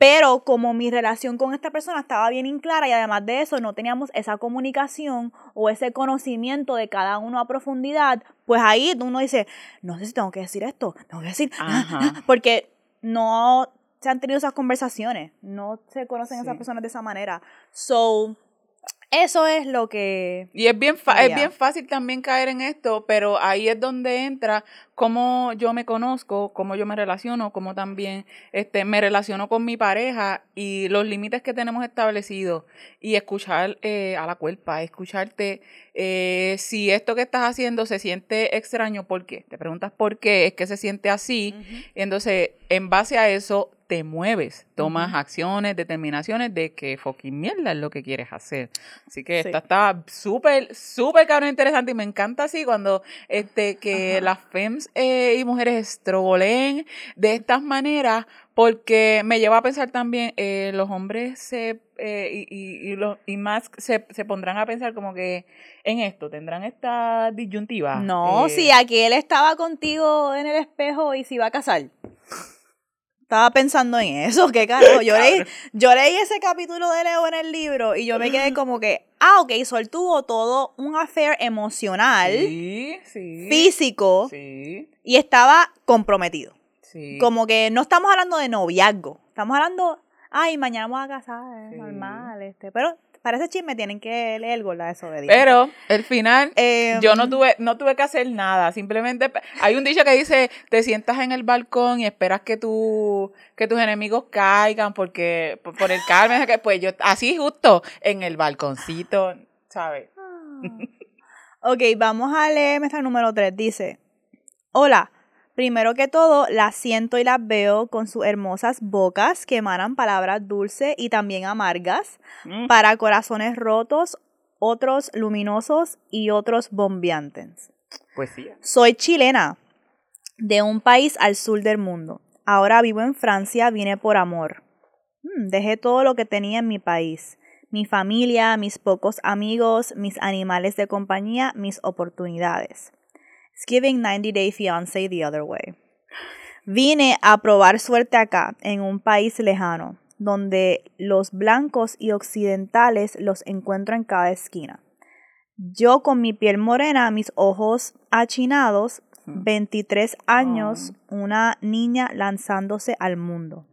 Pero como mi relación con esta persona estaba bien inclara y además de eso no teníamos esa comunicación o ese conocimiento de cada uno a profundidad, pues ahí uno dice, no sé si tengo que decir esto, tengo que decir, porque no se han tenido esas conversaciones, no se conocen esas personas de esa manera. So, eso es lo que... Y es bien, es bien fácil también caer en esto, pero ahí es donde entra cómo yo me conozco, cómo yo me relaciono, cómo también este, me relaciono con mi pareja y los límites que tenemos establecidos y escuchar eh, a la cuerpa, escucharte eh, si esto que estás haciendo se siente extraño, ¿por qué? Te preguntas por qué es que se siente así. entonces, en base a eso, te mueves, tomas acciones, determinaciones de que fucking mierda es lo que quieres hacer. Así que esta está súper, súper cabrón interesante y me encanta así cuando este que las FEMS eh, y mujeres estrogoleen de estas maneras porque me lleva a pensar también, eh, los hombres se, eh, y, y, los, y más se, se pondrán a pensar como que en esto, tendrán esta disyuntiva. No, si aquí él estaba contigo en el espejo y se iba a casar estaba pensando en eso, qué carajo. Yo leí, yo leí ese capítulo de Leo en el libro y yo me quedé como que, ah, ok, Sol tuvo todo un affair emocional, físico, y estaba comprometido. Como que no estamos hablando de noviazgo, estamos hablando, ay, mañana vamos a casar, es normal, este, pero para ese chisme tienen que leer la desobediencia. Pero el final, yo no em, tuve, no tuve que hacer nada. Simplemente hay un dicho que dice, te sientas en el balcón y esperas que tu, que tus enemigos caigan porque por, el calme, pues yo así justo en el balconcito, ¿sabes? ok, vamos a leer nuestra número 3. Dice, hola. Primero que todo, las siento y las veo con sus hermosas bocas que emanan palabras dulces y también amargas mm. para corazones rotos, otros luminosos y otros bombeantes. Poesía. Soy chilena, de un país al sur del mundo. Ahora vivo en Francia, vine por amor. Mm, dejé todo lo que tenía en mi país. Mi familia, mis pocos amigos, mis animales de compañía, mis oportunidades. It's giving 90 Day Fiance the other way. Vine a probar suerte acá, en un país lejano, donde los blancos y occidentales los encuentro en cada esquina. Yo con mi piel morena, mis ojos achinados, 23 años, una niña lanzándose al mundo.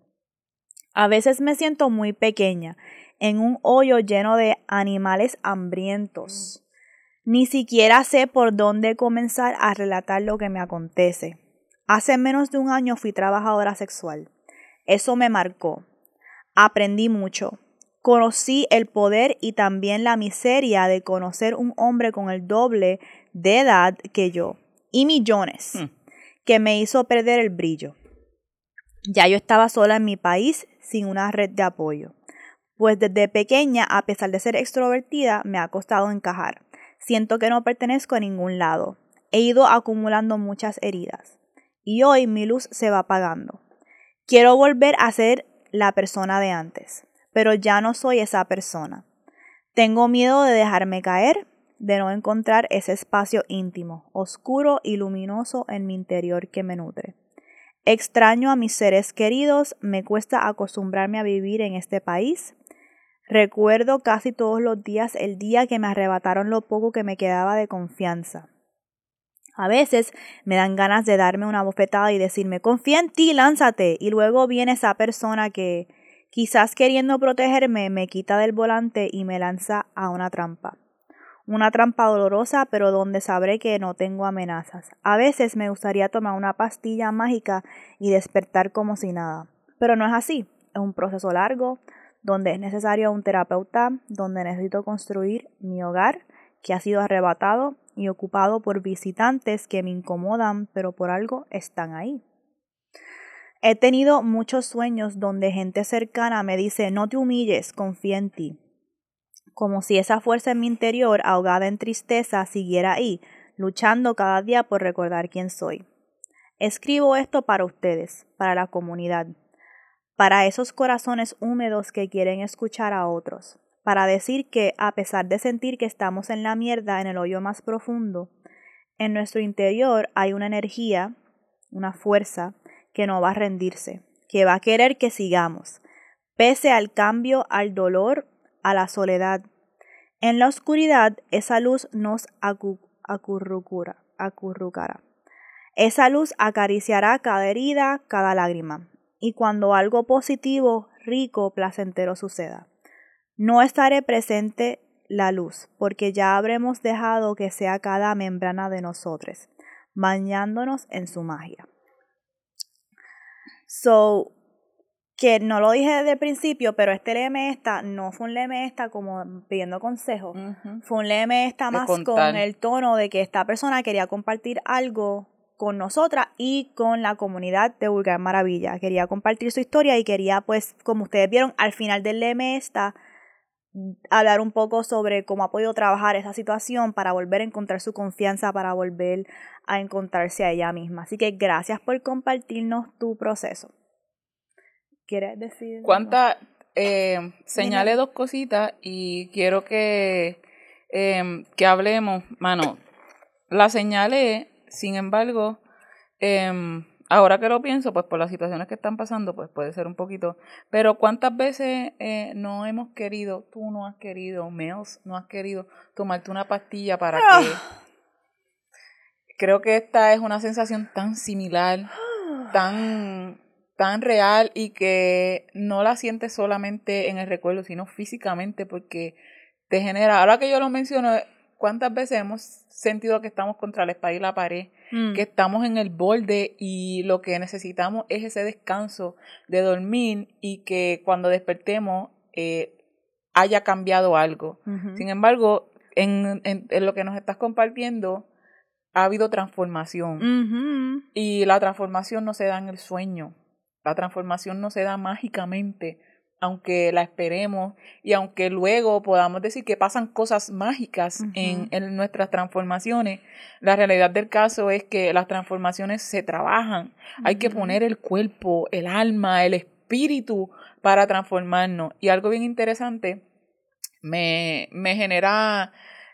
A veces me siento muy pequeña, en un hoyo lleno de animales hambrientos. Ni siquiera sé por dónde comenzar a relatar lo que me acontece. Hace menos de un año fui trabajadora sexual. Eso me marcó. Aprendí mucho. Conocí el poder y también la miseria de conocer un hombre con el doble de edad que yo. Y millones. Hmm. Que me hizo perder el brillo. Ya yo estaba sola en mi país sin una red de apoyo. Pues desde pequeña, a pesar de ser extrovertida, me ha costado encajar. Siento que no pertenezco a ningún lado. He ido acumulando muchas heridas. Y hoy mi luz se va apagando. Quiero volver a ser la persona de antes, pero ya no soy esa persona. Tengo miedo de dejarme caer, de no encontrar ese espacio íntimo, oscuro y luminoso en mi interior que me nutre. Extraño a mis seres queridos, me cuesta acostumbrarme a vivir en este país, Recuerdo casi todos los días el día que me arrebataron lo poco que me quedaba de confianza. A veces me dan ganas de darme una bofetada y decirme, confía en ti, lánzate. Y luego viene esa persona que, Quizás queriendo protegerme me quita del volante y me lanza a una trampa. Una trampa dolorosa, pero donde sabré que no tengo amenazas. A veces me gustaría tomar una pastilla mágica y despertar como si nada. Pero no es así. Es un proceso largo, donde es necesario un terapeuta, donde necesito construir mi hogar, que ha sido arrebatado y ocupado por visitantes que me incomodan, pero por algo están ahí. He tenido muchos sueños donde gente cercana me dice no te humilles, confía en ti. Como si esa fuerza en mi interior, ahogada en tristeza, siguiera ahí, luchando cada día por recordar quién soy. Escribo esto para ustedes, para la comunidad, para esos corazones húmedos que quieren escuchar a otros, para decir que, a pesar de sentir que estamos en la mierda, en el hoyo más profundo, en nuestro interior hay una energía, una fuerza, que no va a rendirse, que va a querer que sigamos, pese al cambio, al dolor, a la soledad. En la oscuridad, esa luz nos acurrucará. Esa luz acariciará cada herida, cada lágrima. Y cuando algo positivo, rico, placentero suceda, no estaré presente la luz, porque ya habremos dejado que sea cada membrana de nosotros, bañándonos en su magia. So, que no lo dije desde el principio, pero este leme esta no fue un leme esta como pidiendo consejo, fue un leme esta más con el tono de que esta persona quería compartir algo con nosotras y con la comunidad de Vulgar Maravilla. Quería compartir su historia y quería, pues, como ustedes vieron, al final del leme esta, hablar un poco sobre cómo ha podido trabajar esa situación para volver a encontrar su confianza, para volver a encontrarse a ella misma. Así que gracias por compartirnos tu proceso. ¿Quieres decir? ¿Cuántas? Eh, señale dos cositas y quiero que, em, que hablemos. Mano, la señalé, sin embargo, eh, ahora que lo pienso, pues por las situaciones que están pasando, pues puede ser un poquito. Pero ¿cuántas veces eh, no hemos querido, tú no has querido, Meos no has querido tomarte una pastilla para ah. que... Creo que esta es una sensación tan similar, tan, tan real y que no la sientes solamente en el recuerdo, sino físicamente porque te genera, ahora que yo lo menciono, ¿cuántas veces hemos sentido que estamos contra la espalda y la pared? Mm. que estamos en el borde y lo que necesitamos es ese descanso de dormir y que cuando despertemos eh, haya cambiado algo. Sin embargo, en, en, lo que nos estás compartiendo, ha habido transformación. Y la transformación no se da en el sueño. La transformación no se da mágicamente aunque la esperemos y aunque luego podamos decir que pasan cosas mágicas en, en, nuestras transformaciones, la realidad del caso es que las transformaciones se trabajan. Hay que poner el cuerpo, el alma, el espíritu para transformarnos. Y algo bien interesante me, me genera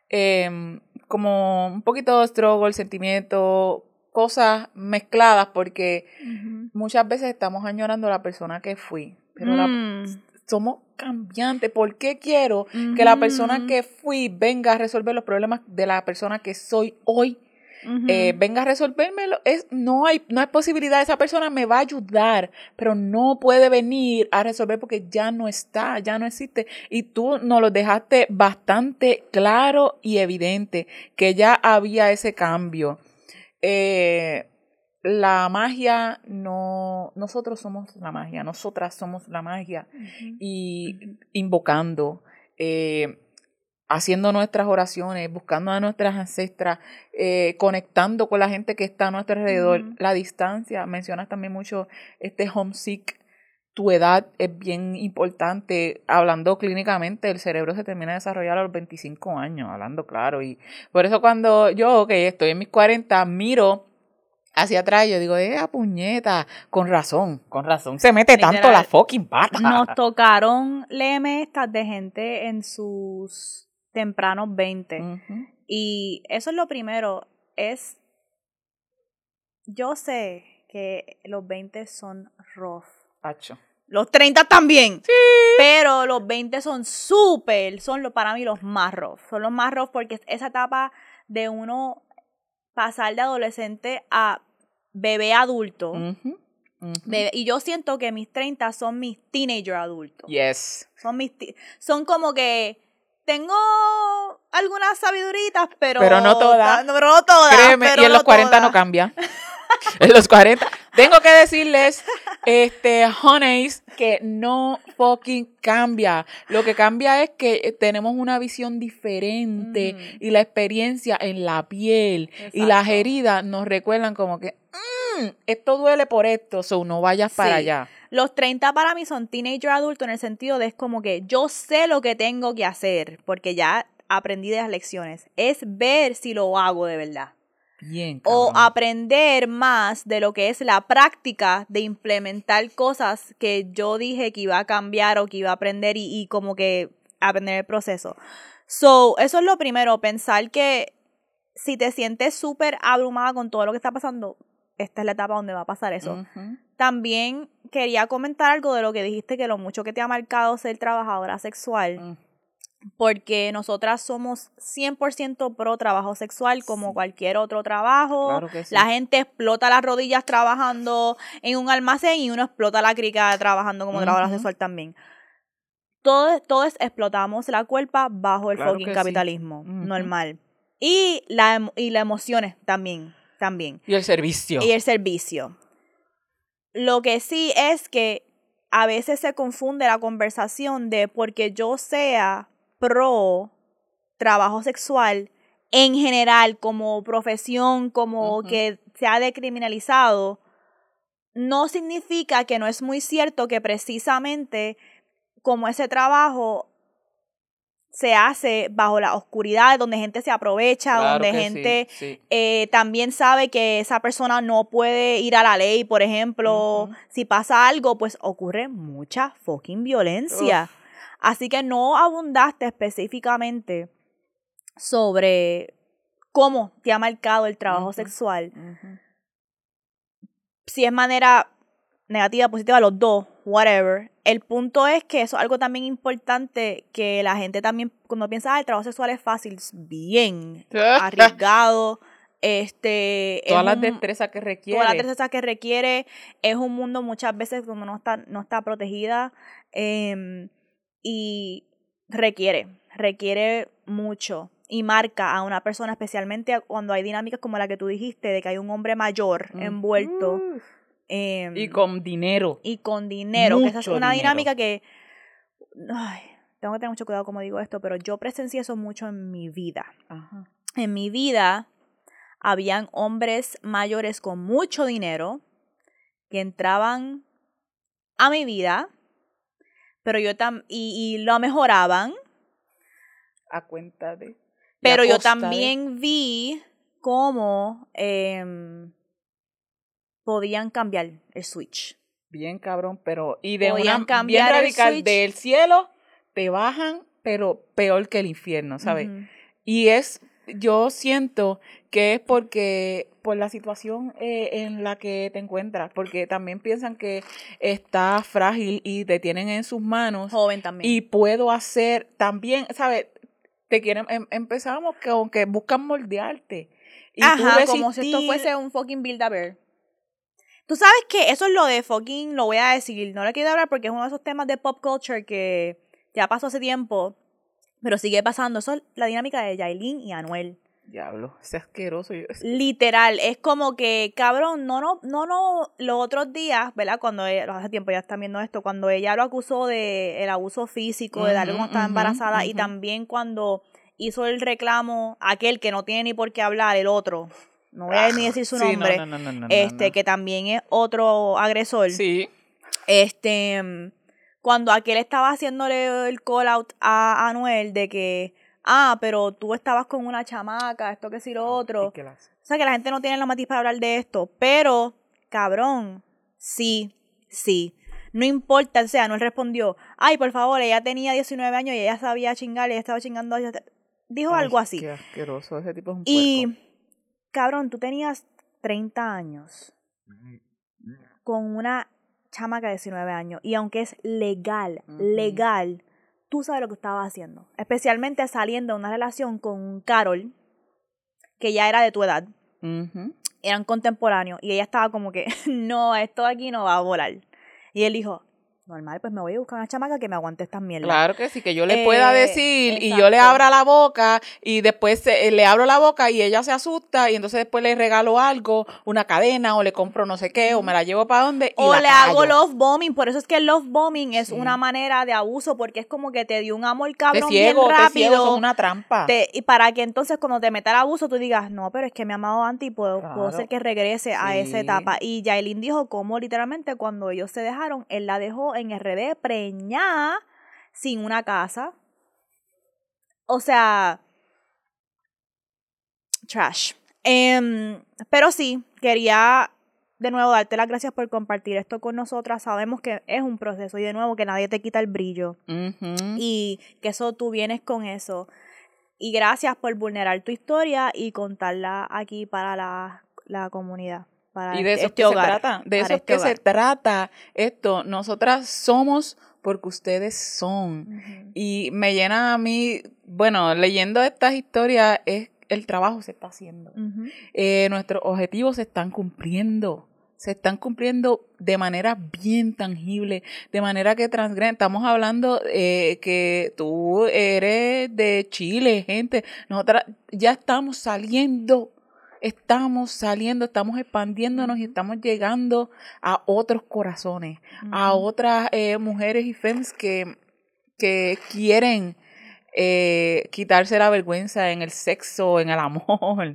em, como un poquito de struggle, sentimiento, cosas mezcladas porque muchas veces estamos añorando a la persona que fui pero mm. somos cambiantes. ¿Por qué quiero que la persona que fui venga a resolver los problemas de la persona que soy hoy? Eh, venga a resolvérmelo. Es, no, hay, no hay posibilidad. Esa persona me va a ayudar, pero no puede venir a resolver porque ya no está, ya no existe. Y tú nos lo dejaste bastante claro y evidente que ya había ese cambio. Eh, la magia no, nosotros somos la magia, nosotras somos la magia. Y invocando, eh, haciendo nuestras oraciones, buscando a nuestras ancestras, eh, conectando con la gente que está a nuestro alrededor, la distancia, mencionas también mucho este homesick, tu edad es bien importante, hablando clínicamente, el cerebro se termina de desarrollar a los 25 años, hablando claro, y por eso cuando yo, que estoy en mis 40, miro hacia atrás, yo digo, eh, puñeta, con razón, con razón, se mete tanto la fucking pata. Nos tocaron estas de gente en sus tempranos 20. Y eso es lo primero, es, yo sé que los 20 son rough. Los 30 también. Sí. Pero los 20 son súper, son lo, para mí los más rough. Son los más rough porque esa etapa de uno pasar de adolescente a bebé adulto Ujú. Bebé, Y yo siento que mis 30 son mis teenager adultos. Yes. Son mis son como que tengo algunas sabiduritas, pero Pero no todas. no, pero no todas. Créeme, pero y en los no 40 no cambia. en los 40. Tengo que decirles, este, honeys, que no fucking cambia. Lo que cambia es que eh, tenemos una visión diferente Ujú. y la experiencia en la piel y las heridas nos recuerdan como que, "Mm, esto duele por esto, so no vayas para Sí. allá. Los 30 para mí son teenager adulto en el sentido de es como que yo sé lo que tengo que hacer porque ya aprendí de las lecciones. Es ver si lo hago de verdad. Bien. O aprender más de lo que es la práctica de implementar cosas que yo dije que iba a cambiar o que iba a aprender y, y como que aprender el proceso. So, eso es lo primero, pensar que si te sientes súper abrumada con todo lo que está pasando, esta es la etapa donde va a pasar eso. También quería comentar algo de lo que dijiste, que lo mucho que te ha marcado ser trabajadora sexual. Porque nosotras somos 100% pro trabajo sexual como cualquier otro trabajo. Claro que sí. La gente explota las rodillas trabajando en un almacén y uno explota la crica trabajando como trabajadora Ujú. sexual también. Todos, todos explotamos la culpa bajo el Claro fucking sí. capitalismo, normal. Y, la, emo- y las emociones también, también Y el servicio. y el servicio. Lo que sí es que a veces se confunde la conversación de porque yo sea pro trabajo sexual en general como profesión, como que se ha decriminalizado, no significa que no es muy cierto que precisamente como ese trabajo se hace bajo la oscuridad, donde gente se aprovecha, Claro donde sí, gente sí. eh, también sabe que esa persona no puede ir a la ley, por ejemplo, si pasa algo, pues ocurre mucha fucking violencia. Así que no abundaste específicamente sobre cómo te ha marcado el trabajo sexual. Si es manera negativa, positiva, los dos, whatever. El punto es que eso es algo también importante que la gente también, cuando piensa, ah, el trabajo sexual es fácil, bien arriesgado, este... es Todas las destrezas que requiere. todas las destrezas que requiere es un mundo muchas veces como no está no está protegida em, y requiere requiere mucho y marca a una persona especialmente cuando hay dinámicas como la que tú dijiste de que hay un hombre mayor envuelto em, Y con dinero. y con dinero que esa es una dinero. dinámica que ay, tengo que tener mucho cuidado como digo esto pero yo presencié eso mucho en mi vida Ajá. en mi vida habían hombres mayores con mucho dinero que entraban a mi vida, pero yo tam y, y lo mejoraban, A cuenta de. pero yo de- también vi cómo em, podían cambiar el switch. Bien cabrón, pero. Y de Podían una. cambiar bien el radical. switch. Del cielo te bajan, pero peor que el infierno, ¿sabes? Y es. Yo siento que es porque. Por la situación eh, en la que te encuentras. Porque también piensan que estás frágil y te tienen en sus manos. Joven también. Y puedo hacer también, ¿sabes? Te quieren, em- empezamos con que buscan moldearte. Y tú Ajá, como si esto fuese un fucking build a bear. Tú sabes que eso es lo de fucking, lo voy a decir, no le quiero hablar porque es uno de esos temas de pop culture que ya pasó hace tiempo, pero sigue pasando. Eso es la dinámica de Yailin y Anuel. Diablo, es asqueroso. Literal, es como que, cabrón, no, no, no, no, los otros días, ¿verdad? Cuando ella, hace tiempo ya están viendo esto, cuando ella lo acusó de el abuso físico, de darle cuando estaba embarazada, y también cuando hizo el reclamo, aquel que no tiene ni por qué hablar, el otro, no voy a ni decir su Ah, Sí, no, nombre, no, no, no, no, este, que también es otro agresor, Sí. este, cuando aquel estaba haciéndole el call out a Anuel de que, ah, pero tú estabas con una chamaca, esto que sí lo otro. ¿Y qué las- O sea, que la gente no tiene la matiz para hablar de esto. Pero, cabrón, sí, sí. No importa, o sea, él respondió, ay, por favor, ella tenía 19 años y ella sabía chingar, ella estaba chingando. ella- Dijo Ay, algo así. Qué asqueroso, ese tipo es un Y, puerco. cabrón, tú tenías 30 años con una chamaca de 19 años. Y aunque es legal, legal, tú sabes lo que estabas haciendo. Especialmente saliendo de una relación con Carol, que ya era de tu edad. Eran contemporáneos y ella estaba como que, no, esto de aquí no va a volar. Y él dijo, normal, pues me voy a buscar una chamaca que me aguante estas mierdas. Claro que sí, que yo le pueda Eh, decir y yo le abra la boca y después se- le abro la boca y ella se asusta y entonces después le regalo algo, una cadena o le compro no sé qué o me la llevo para donde y O la le hago love bombing, por eso es que el love bombing es Sí. una manera de abuso, porque es como que te dio un amor cabrón Te ciego, bien te ciego, rápido. eso es una trampa. te- y para que entonces cuando te meta el abuso tú digas, no, pero es que me ha amado antes y puedo, hacer que regrese a esa etapa. Y Yailin dijo como literalmente cuando ellos se dejaron, él la dejó en RD preñada, sin una casa. O sea, trash. Em, pero sí, quería de nuevo darte las gracias por compartir esto con nosotras. Sabemos que es un proceso y de nuevo que nadie te quita el brillo y que eso tú vienes con eso. Y gracias por vulnerar tu historia y contarla aquí para la, la comunidad. Para Y de eso este es que hogar, se trata, de eso es este que se trata esto. Nosotras somos porque ustedes son. Y me llena a mí, bueno, leyendo estas historias, es el trabajo se está haciendo. Eh, nuestros objetivos se están cumpliendo. Se están cumpliendo de manera bien tangible, de manera que transgreden. Estamos hablando eh, que tú eres de Chile, gente. Nosotras ya estamos saliendo, estamos saliendo, estamos expandiéndonos y estamos llegando a otros corazones, a otras eh, mujeres y femmes que, que quieren eh, quitarse la vergüenza en el sexo, en el amor,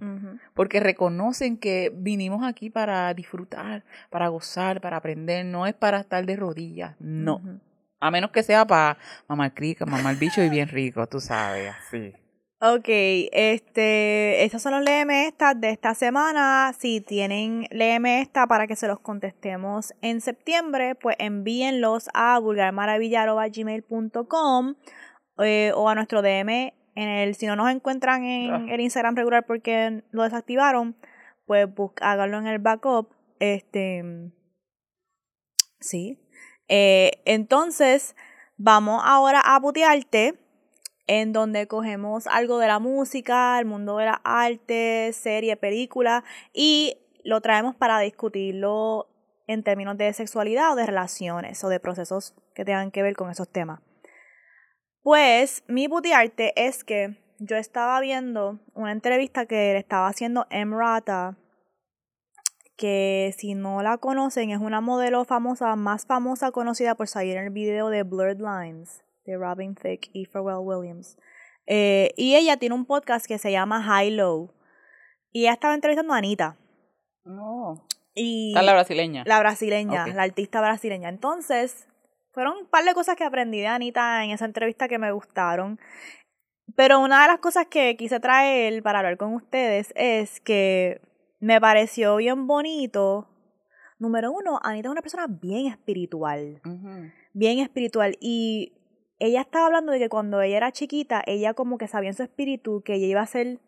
porque reconocen que vinimos aquí para disfrutar, para gozar, para aprender, no es para estar de rodillas, no. A menos que sea para mamar crica, mamar bicho y bien rico, tú sabes, así. Ok, este, estos son los léeme estas de esta semana. Si tienen léeme esta para que se los contestemos en septiembre, pues envíenlos a vulgarmaravilla.gmail.com eh, o a nuestro DM en el, si no nos encuentran en Ah. el Instagram regular porque lo desactivaron, pues háganlo en el backup. Este, sí. Eh, entonces, vamos ahora a putearte en donde cogemos algo de la música, el mundo de las artes, serie, película, y lo traemos para discutirlo en términos de sexualidad o de relaciones o de procesos que tengan que ver con esos temas. Pues mi putearte es que yo estaba viendo una entrevista que le estaba haciendo Emrata, que si no la conocen es una modelo famosa, más famosa conocida por salir en el video de Blurred Lines de Robin Thicke y Pharrell Williams. Eh, y ella tiene un podcast que se llama High Low. Y ella estaba entrevistando a Anita. No. Y Está la brasileña. la brasileña, la artista brasileña. Entonces, fueron un par de cosas que aprendí de Anita en esa entrevista que me gustaron. Pero una de las cosas que quise traer para hablar con ustedes es que me pareció bien bonito. Número uno, Anita es una persona bien espiritual bien espiritual y ella estaba hablando de que cuando ella era chiquita, ella como que sabía en su espíritu que ella iba a ser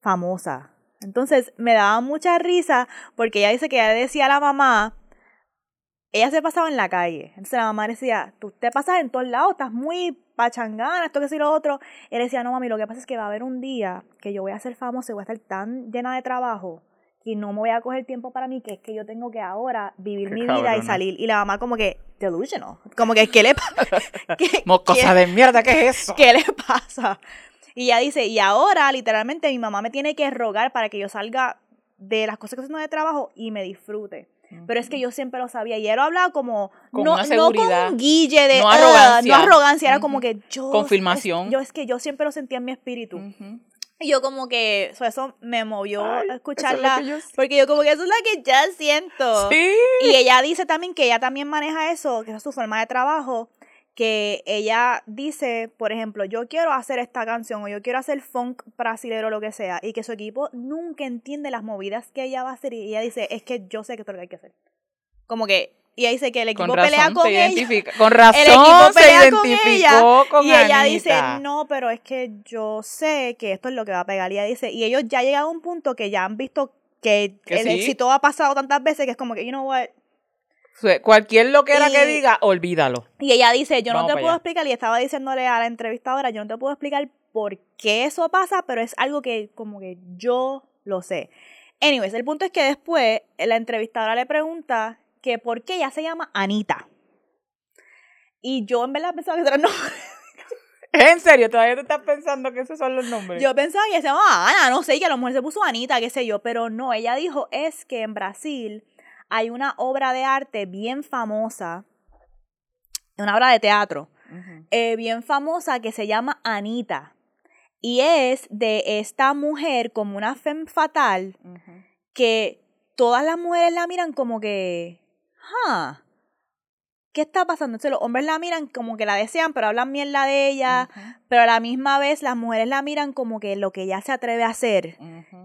famosa. Entonces me daba mucha risa porque ella dice que ella decía a la mamá, ella se pasaba en la calle. Entonces la mamá decía, tú te pasas en todos lados, estás muy pachangana, esto que sí lo otro. Y él decía, no mami, lo que pasa es que va a haber un día que yo voy a ser famosa y voy a estar tan llena de trabajo que no me voy a coger tiempo para mí, que es que yo tengo que ahora vivir Qué mi vida y salir. Y la mamá como que, delusional. Como que, ¿qué le pasa? ¿Qué, Mocosa de mierda, ¿qué es eso? ¿Qué le pasa? Y ella dice, y ahora literalmente mi mamá me tiene que rogar para que yo salga de las cosas que estoy haciendo de trabajo y me disfrute. Pero es que yo siempre lo sabía. Y lo hablaba como, Con no, no con guille de, No "Ah", arrogancia. no arrogancia, era como que yo... Confirmación. es- yo es que yo siempre lo sentía en mi espíritu. Ujú. Y yo como que, so, eso me movió Ay, a eso es lo escucharla. yo porque yo como que eso es lo que ya siento. Sí. Y ella dice también que ella también maneja eso, que es su forma de trabajo, que ella dice, por ejemplo, yo quiero hacer esta canción o yo quiero hacer funk brasilero o lo que sea, y que su equipo nunca entiende las movidas que ella va a hacer y ella dice, es que yo sé que esto es lo que hay que hacer. Como que, y ella dice que el equipo Con pelea con ella. Con razón El equipo se pelea con identificó con, y ella dice, no, pero es que yo sé que esto es lo que va a pegar. Y ella dice, y ellos ya han llegado a un punto que ya han visto que, Que el sí. éxito ha pasado tantas veces que es como que, you know what, Cualquier loquera que Y- diga, olvídalo. Y ella dice, yo no te puedo allá. explicar, y estaba diciéndole a la entrevistadora, yo no te puedo explicar por qué eso pasa, pero es algo que como que yo lo sé. Anyways, el punto es que después la entrevistadora le pregunta que por qué ella se llama Anita. Y yo en verdad pensaba que era nombre. ¿En serio? ¿Todavía te estás pensando que esos son los nombres? Yo pensaba que se llamaba Ana, no sé, y que a lo mejor se puso Anita, qué sé yo, pero no, ella dijo es que en Brasil hay una obra de arte bien famosa, una obra de teatro, eh, bien famosa que se llama Anita. Y es de esta mujer como una femme fatal que todas las mujeres la miran como que, ah, ¿qué está pasando? Entonces los hombres la miran como que la desean, pero hablan mierda de ella, pero a la misma vez las mujeres la miran como que lo que ella se atreve a hacer,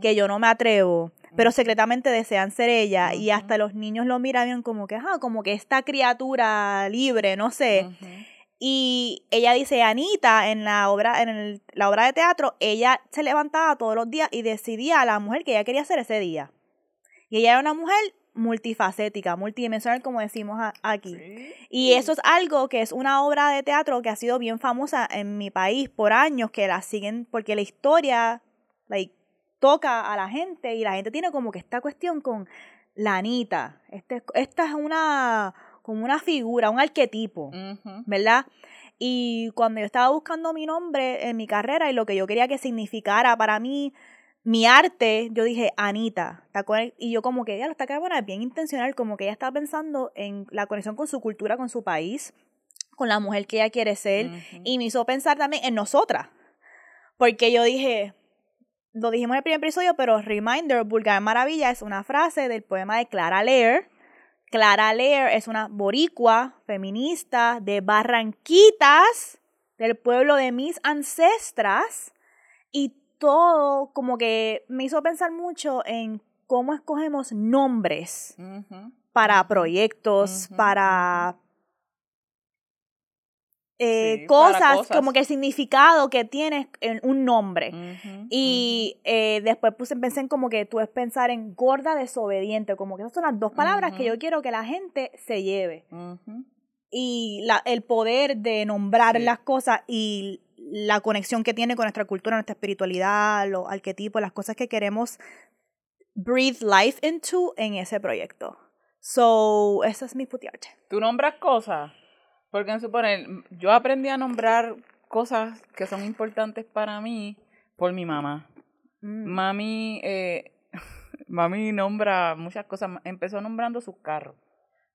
que yo no me atrevo, pero secretamente desean ser ella, y hasta los niños lo miran miran como que, ah, como que esta criatura libre, no sé. Y ella dice, Anita, en la obra, en el- la obra de teatro, ella se levantaba todos los días y decidía a la mujer que ella quería ser ese día. Y ella era una mujer multifacética, multidimensional, como decimos aquí. Sí. Y eso es algo que es una obra de teatro que ha sido bien famosa en mi país por años, que la siguen, porque la historia like, toca a la gente y la gente tiene como que esta cuestión con la Anita. Este, esta es una, como una figura, un arquetipo. Ujú. ¿verdad? Y cuando yo estaba buscando mi nombre en mi carrera y lo que yo quería que significara para mí mi arte, yo dije Anita. ¿te acuerdas? Y yo como que, ya, esta cabrona es bien intencional, como que ella está pensando en la conexión con su cultura, con su país, con la mujer que ella quiere ser. Y me hizo pensar también en nosotras. Porque yo dije, lo dijimos en el primer episodio, pero reminder, Vulgar Maravilla es una frase del poema de Clara Lear. Clara Lear es una boricua feminista de Barranquitas, del pueblo de mis ancestras. Y todo como que me hizo pensar mucho en cómo escogemos nombres para proyectos, para eh, Sí, cosas, cosas. como que el significado que tiene en un nombre. Y eh, después puse, pensé en como que tú es pensar en gorda desobediente, como que esas son las dos palabras que yo quiero que la gente se lleve. Y la, el poder de nombrar Sí. las cosas y la conexión que tiene con nuestra cultura, nuestra espiritualidad, los arquetipos, las cosas que queremos breathe life into en ese proyecto. So, eso es mi putearte. ¿Tú nombras cosas? Porque supone, yo aprendí a nombrar cosas que son importantes para mí por mi mamá. Mami, eh, mami nombra muchas cosas. Empezó nombrando sus carros.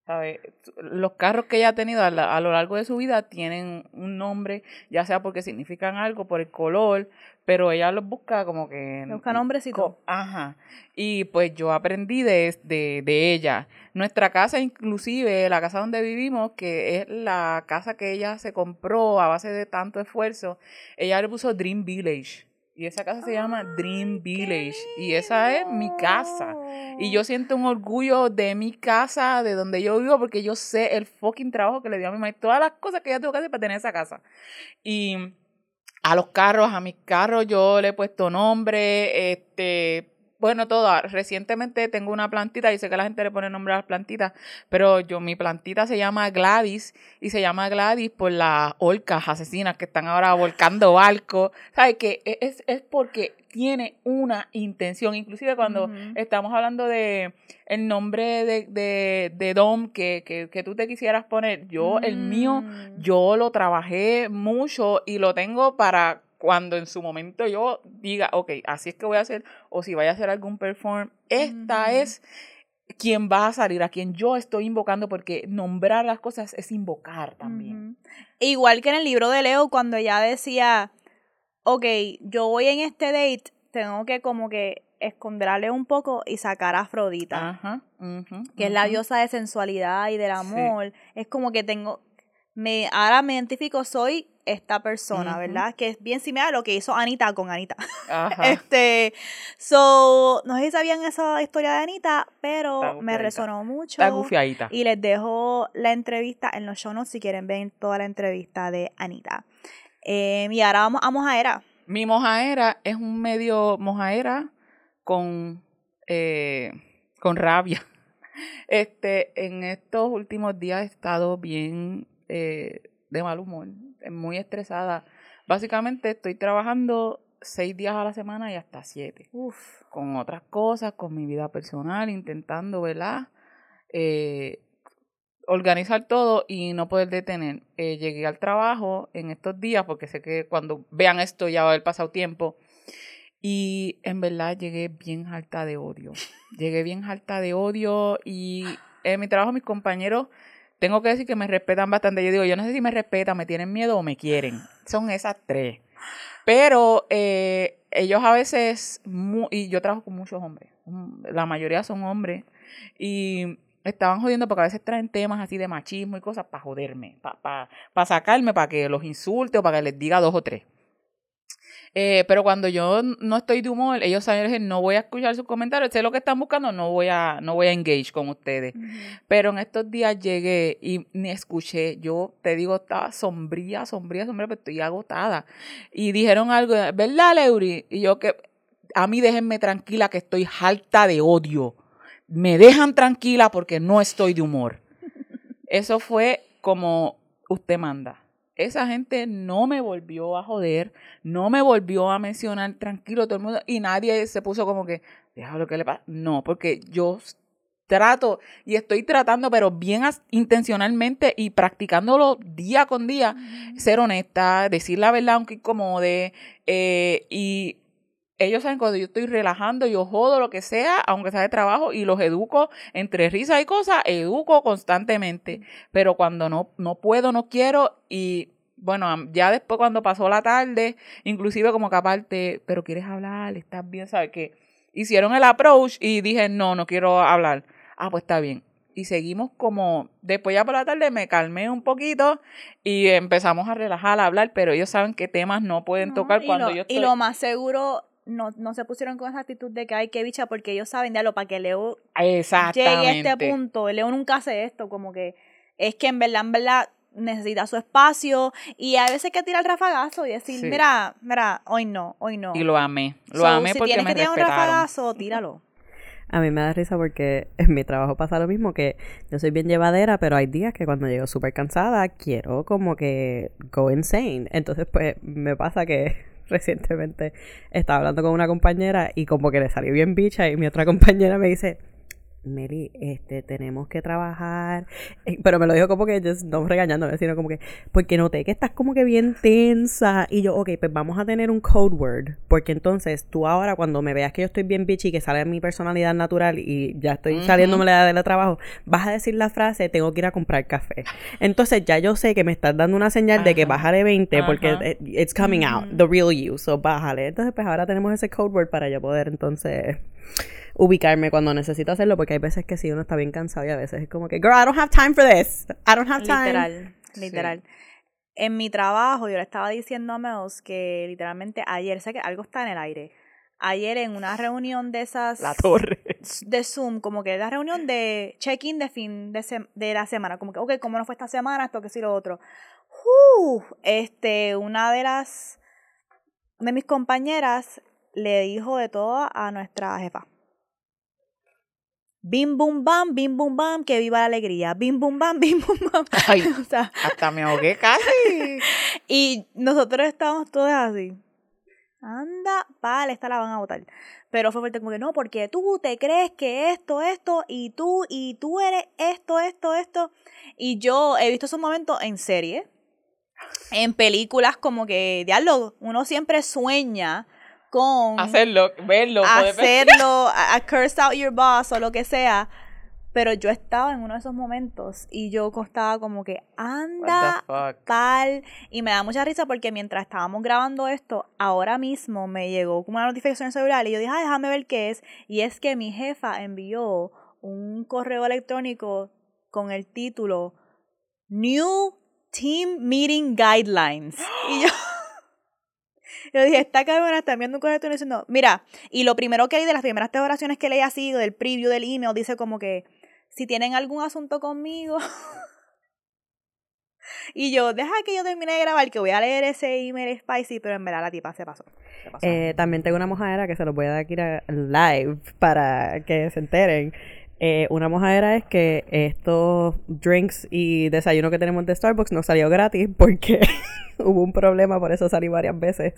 ¿Sabes? Los carros que ella ha tenido a, la- a lo largo de su vida tienen un nombre, ya sea porque significan algo, por el color, pero ella los busca como que... Busca nombres y co- todo. Ajá. Y pues yo aprendí de, de, de ella. Nuestra casa, inclusive, la casa donde vivimos, que es la casa que ella se compró a base de tanto esfuerzo, ella le puso Dream Village. Y esa casa se llama Dream Village. Y esa es mi casa. Y yo siento un orgullo de mi casa, de donde yo vivo, porque yo sé el fucking trabajo que le dio a mi mamá y todas las cosas que ella tuvo que hacer para tener esa casa. Y a los carros, a mis carros, yo le he puesto nombre, este, bueno, todo. Recientemente tengo una plantita, y sé que la gente le pone nombre a las plantitas, pero yo, mi plantita se llama Gladys, y se llama Gladys por las orcas asesinas que están ahora volcando barcos. ¿Sabes qué? E, Es, es porque tiene una intención. Inclusive cuando estamos hablando de el nombre de, de, de Dom que, que, que tú te quisieras poner, yo, el mío, Mm. yo lo trabajé mucho y lo tengo para cuando en su momento yo diga, ok, así es que voy a hacer, o si vaya a hacer algún perform, esta es quien va a salir, a quien yo estoy invocando, porque nombrar las cosas es invocar también. Ujú. Igual que en el libro de Leo, cuando ella decía, ok, yo voy en este date, tengo que como que esconderle un poco y sacar a Afrodita, Ajá. que es la diosa de sensualidad y del Sí. amor. Es como que tengo, me, ahora me identifico, soy esta persona. ¿verdad? Que es bien similar a lo que hizo Anita con Anita. Ajá. Este, so, no sé si sabían esa historia de Anita, pero me resonó mucho. Está. Y les dejo la entrevista en los show notes si quieren ver toda la entrevista de Anita. Eh, y ahora vamos a Mojaera. Mi mojaera es un medio mojaera con, eh, con rabia. Este, en estos últimos días he estado bien eh, de mal humor, muy estresada. Básicamente estoy trabajando seis días a la semana y hasta siete. Uf. Con otras cosas, con mi vida personal, intentando, ¿verdad? Eh, organizar todo y no poder detener. Eh, llegué al trabajo en estos días, porque sé que cuando vean esto ya va a haber pasado tiempo. Y en verdad llegué bien alta de odio. Llegué bien alta de odio y en mi trabajo mis compañeros, tengo que decir que me respetan bastante. Yo digo, yo no sé si me respetan, me tienen miedo o me quieren. Son esas tres. Pero eh, ellos a veces, y yo trabajo con muchos hombres, la mayoría son hombres, y estaban jodiendo porque a veces traen temas así de machismo y cosas para joderme, para pa, sacarme, para que los insulte o para que les diga dos o tres. Eh, pero cuando yo no estoy de humor, ellos saben que no voy a escuchar sus comentarios, sé lo que están buscando, no voy a, no voy a engage con ustedes. Pero en estos días llegué y ni escuché, yo te digo, estaba sombría, sombría, sombría, pero estoy agotada. Y dijeron algo, ¿verdad, Leuri? Y yo que, a mí déjenme tranquila que estoy harta de odio. Me dejan tranquila porque no estoy de humor. Eso fue como usted manda esa gente no me volvió a joder, no me volvió a mencionar tranquilo todo el mundo y nadie se puso como que, déjalo que le pasa. No, porque yo trato y estoy tratando, pero bien intencionalmente y practicándolo día con día, ser honesta, decir la verdad aunque incomode eh, y ellos saben cuando yo estoy relajando, yo jodo lo que sea, aunque sea de trabajo, y los educo entre risas y cosas, educo constantemente. Pero cuando no, no puedo, no quiero, y bueno, ya después cuando pasó la tarde, inclusive como que aparte, pero quieres hablar, estás bien, ¿sabes qué? Hicieron el approach y dije, no, no quiero hablar. Ah, pues está bien. Y seguimos como, después ya por la tarde me calmé un poquito y empezamos a relajar, a hablar, pero ellos saben qué temas no pueden tocar cuando yo estoy... Y lo más seguro no, no se pusieron con esa actitud de que hay que bicha porque ellos saben, lo para que Leo llegue a este punto. Leo nunca hace esto, como que es que en verdad, en verdad necesita su espacio y a veces hay que tirar el rafagazo y decir, mira, mira, hoy no, hoy no. Y lo amé, lo amé porque me que tirar un rafagazo, tíralo. A mí me da risa porque en mi trabajo pasa lo mismo, que yo soy bien llevadera, pero hay días que cuando llego súper cansada quiero como que go insane. Entonces pues me pasa que recientemente estaba hablando con una compañera y como que le salió bien bicha y mi otra compañera me dice, Meli, este, tenemos que trabajar. Eh, pero me lo dijo como que, just, no regañándome, sino como que, porque noté que estás como que bien tensa. Y yo, ok, pues vamos a tener un code word. Porque entonces tú ahora, cuando me veas que yo estoy bien bitchy, que sale mi personalidad natural y ya estoy saliéndome la edad de trabajo, vas a decir la frase, tengo que ir a comprar café. Entonces ya yo sé que me estás dando una señal de que bájale 20 porque it's coming out, the real you. So bájale. Entonces, pues ahora tenemos ese code word para yo poder entonces ubicarme cuando necesito hacerlo, porque hay veces que sí uno está bien cansado y a veces es como que, girl, I don't have time for this. I don't have time. Literal, literal. En mi trabajo, yo le estaba diciendo a Mels que literalmente ayer, sé que algo está en el aire. Ayer en una reunión de esas. La torre. De Zoom, como que la reunión de check-in de fin de, de, la semana. Como que, ok, ¿cómo no fue esta semana? Esto que sí, lo otro. Uh, este, una de las. de mis compañeras le dijo de todo a nuestra jefa. Bim bum bam, bim bum bam, que viva la alegría. Bim bum bam, bim bum bam. Ay, o sea, hasta me ahogué casi. y nosotros estábamos todos así. Anda, vale, esta la van a votar. Pero fue fuerte como que no, porque tú te crees que esto, esto, y tú, y tú eres esto, esto, esto. Y yo he visto esos momentos en serie, en películas como que, diálogo, uno siempre sueña con hacerlo, verlo, hacerlo, a, curse out your boss o lo que sea. Pero yo estaba en uno de esos momentos y yo costaba como que anda tal y me da mucha risa porque mientras estábamos grabando esto, ahora mismo me llegó como una notificación celular y yo dije, ah, déjame ver qué es. Y es que mi jefa envió un correo electrónico con el título New Team Meeting Guidelines. Y yo yo dije, esta cabrona está viendo un correo diciendo, mira, y lo primero que leí de las primeras tres oraciones que leí así, del preview del email, dice como que, si tienen algún asunto conmigo. y yo, deja que yo termine de grabar, que voy a leer ese email spicy, pero en verdad la tipa se pasó. Eh, también tengo una mojadera que se los voy a dar aquí live para que se enteren. Eh, una mojadera es que estos drinks y desayuno que tenemos de Starbucks no salió gratis porque hubo un problema, por eso salí varias veces.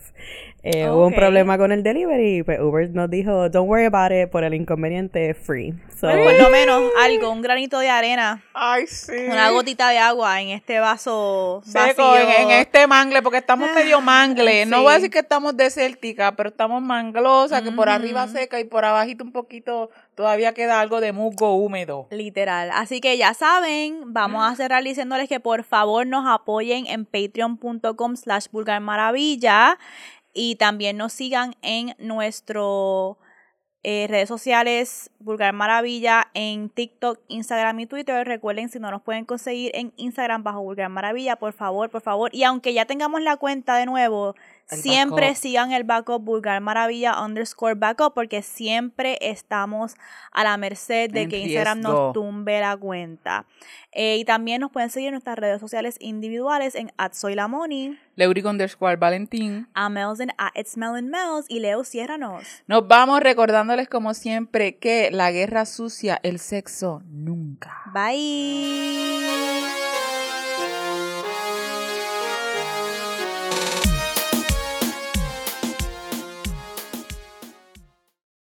Eh, Hubo un problema con el delivery pues Uber nos dijo, don't worry about it, por el inconveniente, free. So, Por lo menos algo, un granito de arena, Ay, sí. una gotita de agua en este vaso Seco vacío. en, en este mangle, porque estamos medio mangle. No voy a decir que estamos desérticas, pero estamos manglosas, que por arriba seca y por abajito un poquito todavía queda algo de musgo húmedo. Literal. Así que ya saben, vamos a cerrar diciéndoles que por favor nos apoyen en patreon.com y también nos sigan en nuestro eh, redes sociales Vulgar Maravilla en TikTok, Instagram y Twitter. Recuerden si no nos pueden conseguir en Instagram bajo Vulgar Maravilla, por favor, por favor. Y aunque ya tengamos la cuenta de nuevo, El siempre backup. sigan el backup Vulgar Maravilla underscore backup porque siempre estamos a la merced de En que Instagram riesgo. nos tumbe la cuenta. Eh, y también nos pueden seguir en nuestras redes sociales individuales en @soylamoni, Leuric underscore Valentín. a Mel's en @itsmellandmels y Leo ciérranos. Nos vamos recordándoles como siempre que la guerra sucia, el sexo nunca. Bye.